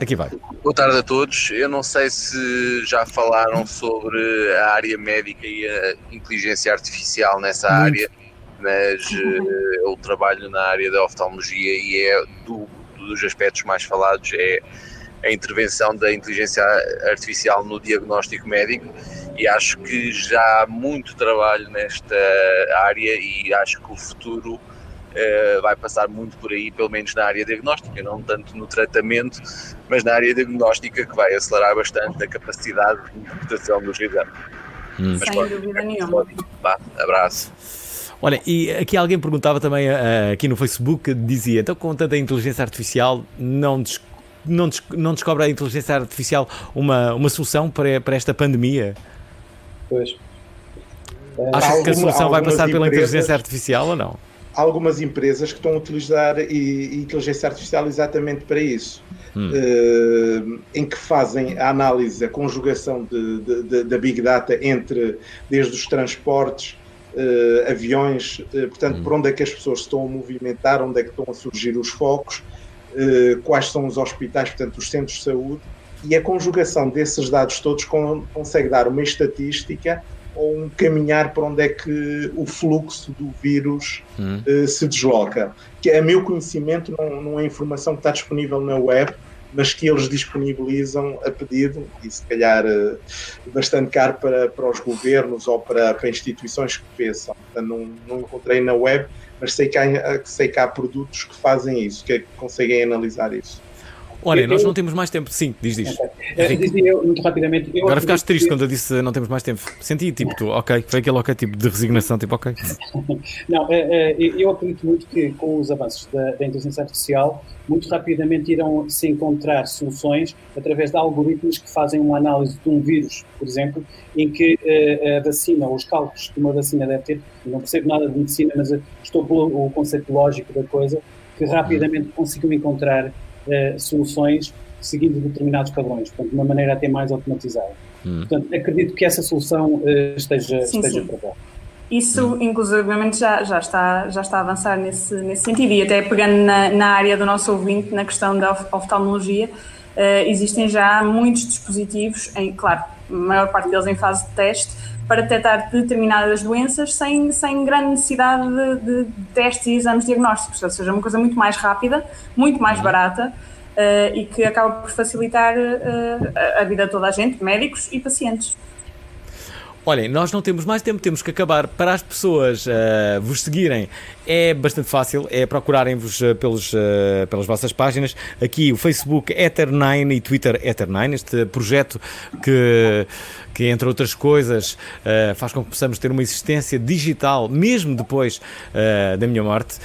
Aqui vai. Boa tarde a todos. Eu não sei se já falaram sobre a área médica e a inteligência artificial nessa Muito. área, mas eh, eu trabalho na área da oftalmologia e é do- dos aspectos mais falados é a intervenção da inteligência artificial no diagnóstico médico e acho que já há muito trabalho nesta área e acho que o futuro eh, vai passar muito por aí, pelo menos na área diagnóstica, não tanto no tratamento, mas na área diagnóstica que vai acelerar bastante a capacidade de interpretação dos exames. Hum. Sem pode- dúvida nenhuma. Vá, abraço. Olha, e aqui alguém perguntava também uh, aqui no Facebook, dizia, então com tanta inteligência artificial, não, des- não, des- não descobre a inteligência artificial uma, uma solução para, para esta pandemia? Pois. Acha que a solução vai passar pela inteligência artificial ou não? Há algumas empresas que estão a utilizar e- inteligência artificial exatamente para isso, Hum. Eh, em que fazem a análise, a conjugação da Big Data entre desde os transportes, eh, aviões, eh, portanto, por onde é que as pessoas estão a movimentar, onde é que estão a surgir os focos, eh, quais são os hospitais, portanto, os centros de saúde, e a conjugação desses dados todos con- consegue dar uma estatística ou um caminhar para onde é que o fluxo do vírus Hum. eh, se desloca. Que a meu conhecimento não, não é informação que está disponível na web, mas que eles disponibilizam a pedido e se calhar eh, bastante caro para, para os governos ou para, para instituições que pensam. Portanto, não, não encontrei na web, mas sei que, há, sei que há produtos que fazem isso, que, é que conseguem analisar isso. Olha, nós não temos mais tempo. Sim, diz, diz. Eh, Henrique. dizia eu, muito rapidamente. eu Agora ficaste triste que- quando eu disse não temos mais tempo. Senti tipo, tu, ok, foi aquele ok tipo de resignação, tipo, ok. Não, eh, eh, eu acredito muito que com os avanços da, da inteligência artificial, muito rapidamente irão se encontrar soluções através de algoritmos que fazem uma análise de um vírus, por exemplo, em que eh, a vacina, ou os cálculos que uma vacina deve ter, não percebo nada de medicina, mas estou pelo o conceito lógico da coisa, que rapidamente consigam encontrar eh, soluções seguindo determinados padrões, portanto, de uma maneira até mais automatizada. Portanto, acredito que essa solução eh, esteja, Sim, esteja sim. para. Isso, inclusivamente, já, já, está, já está a avançar nesse, nesse sentido. E até pegando na, na área do nosso ouvinte, na questão da of- oftalmologia, existem já muitos dispositivos, em, claro, a maior parte deles em fase de teste, para detectar determinadas doenças sem, sem grande necessidade de, de testes e exames diagnósticos. Ou seja, uma coisa muito mais rápida, muito mais barata eh, e que acaba por facilitar eh, a- a vida de toda a gente, médicos e pacientes. Olhem, nós não temos mais tempo, temos que acabar. Para as pessoas eh, vos seguirem, é bastante fácil, é procurarem-vos eh, pelos, eh, pelas vossas páginas. Aqui o Facebook Ether9 e Twitter Ether9, este projeto que, que entre outras coisas, eh, faz com que possamos ter uma existência digital, mesmo depois eh, da minha morte.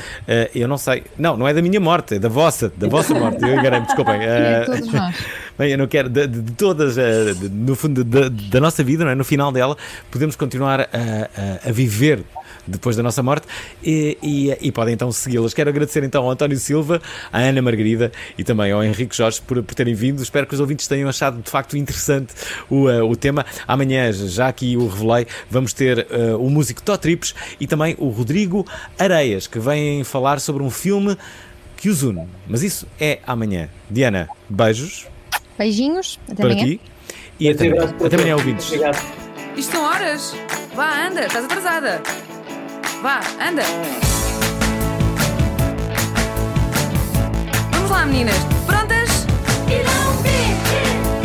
Eu não sei, não, não é da minha morte, é da vossa, da vossa morte. Eu enganei-me, desculpem. É Eh, de todos nós. Bem, eu não quero, de, de- todas, eh, de- no fundo da, nossa vida, não é? no final dela, podemos continuar a, a- a viver depois da nossa morte e, e- e podem então segui-las. Quero agradecer então ao António Silva, à Ana Margarida e também ao Henrique Jorge por, por terem vindo. Espero que os ouvintes tenham achado de facto interessante o, eh, o tema. Amanhã, já aqui o revelei, vamos ter eh, o músico Tó Trips e também o Rodrigo Areias, que vem falar sobre um filme que os une. Mas isso é amanhã. Diana, beijos Beijinhos, até para amanhã. ti. E até, amanhã. até amanhã, ouvintes. Isto são horas. Vá, anda, estás atrasada. Vá, anda. Vamos lá, meninas. Prontas? E dá um B,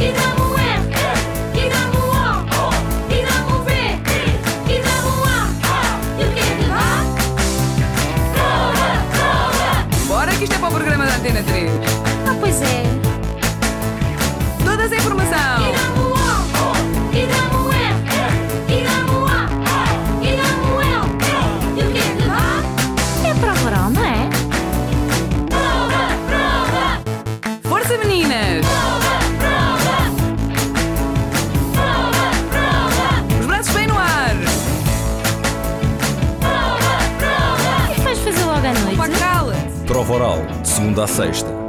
e dá um R, e dá um O, e dá um B, e dá um A. E o que é que dá? Prova, prova. Bora que isto é para o programa da Antena 3. Oral, de segunda a sexta,